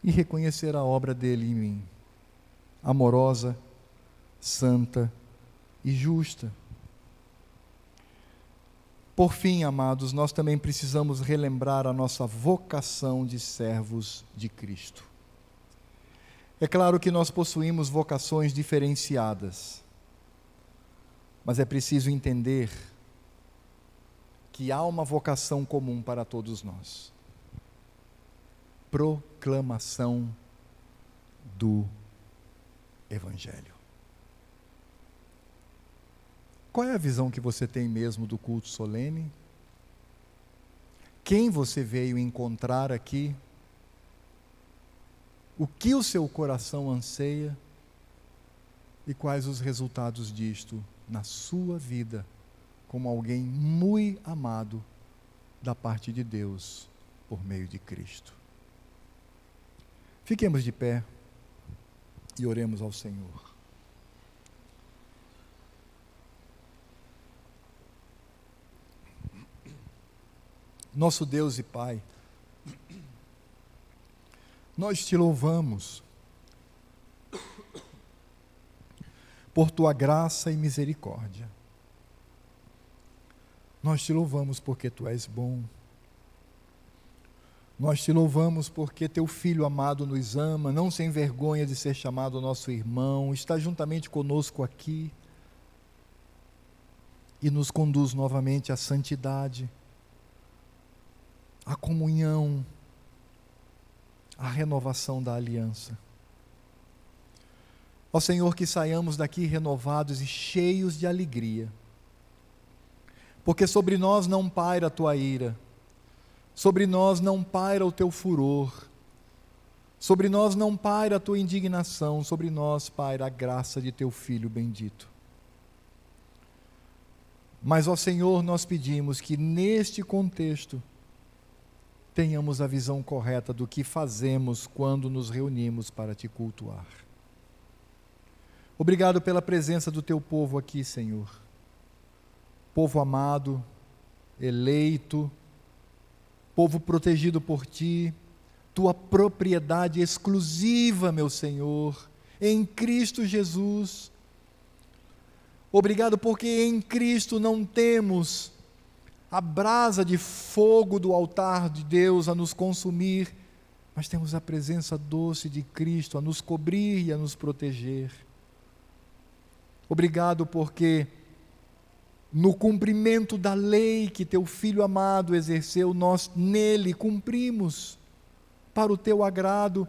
e reconhecer a obra dele em mim, amorosa, santa e justa. Por fim, amados, nós também precisamos relembrar a nossa vocação de servos de Cristo. É claro que nós possuímos vocações diferenciadas, mas é preciso entender que há uma vocação comum para todos nós: proclamação do Evangelho. Qual é a visão que você tem mesmo do culto solene? Quem você veio encontrar aqui? O que o seu coração anseia? E quais os resultados disto na sua vida, como alguém muito amado da parte de Deus por meio de Cristo? Fiquemos de pé e oremos ao Senhor. nosso Deus e Pai, nós te louvamos por tua graça e misericórdia. Nós te louvamos porque tu és bom. Nós te louvamos porque teu filho amado nos ama, não sem vergonha de ser chamado nosso irmão, está juntamente conosco aqui e nos conduz novamente à santidade a comunhão, a renovação da aliança. Ó Senhor, que saiamos daqui renovados e cheios de alegria, porque sobre nós não paira a tua ira, sobre nós não paira o teu furor, sobre nós não paira a tua indignação, sobre nós paira a graça de teu Filho bendito. Mas, ó Senhor, nós pedimos que neste contexto, tenhamos a visão correta do que fazemos quando nos reunimos para te cultuar. Obrigado pela presença do teu povo aqui, Senhor. Povo amado, eleito, povo protegido por ti, tua propriedade exclusiva, meu Senhor, em Cristo Jesus. Obrigado porque em Cristo não temos a brasa de fogo do altar de Deus a nos consumir, mas temos a presença doce de Cristo a nos cobrir e a nos proteger. Obrigado porque no cumprimento da lei que teu filho amado exerceu, nós nele cumprimos para o teu agrado.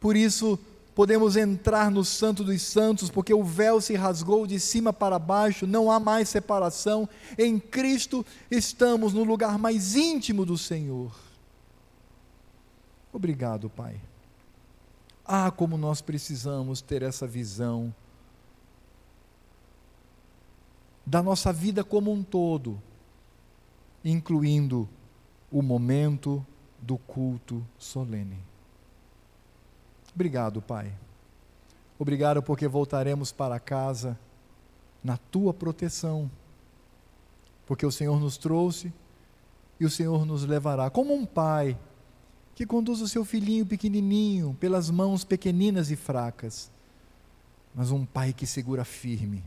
Por isso, podemos entrar no Santo dos Santos, porque o véu se rasgou de cima para baixo, não há mais separação. Em Cristo estamos no lugar mais íntimo do Senhor. Obrigado, Pai. Ah, como nós precisamos ter essa visão da nossa vida como um todo, incluindo o momento do culto solene. Obrigado, Pai. Obrigado porque voltaremos para casa na tua proteção. Porque o Senhor nos trouxe e o Senhor nos levará. Como um pai que conduz o seu filhinho pequenininho pelas mãos pequeninas e fracas, mas um pai que segura firme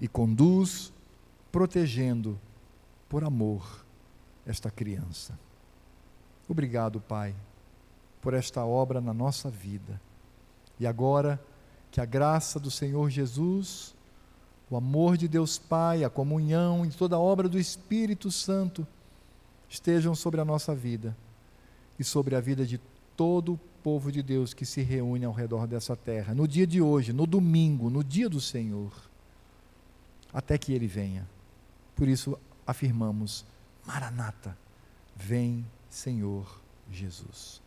e conduz, protegendo por amor esta criança. Obrigado, Pai por esta obra na nossa vida. E agora, que a graça do Senhor Jesus, o amor de Deus Pai, a comunhão e toda a obra do Espírito Santo estejam sobre a nossa vida e sobre a vida de todo o povo de Deus que se reúne ao redor dessa terra, no dia de hoje, no domingo, no dia do Senhor, até que Ele venha. Por isso afirmamos: Maranata, vem Senhor Jesus.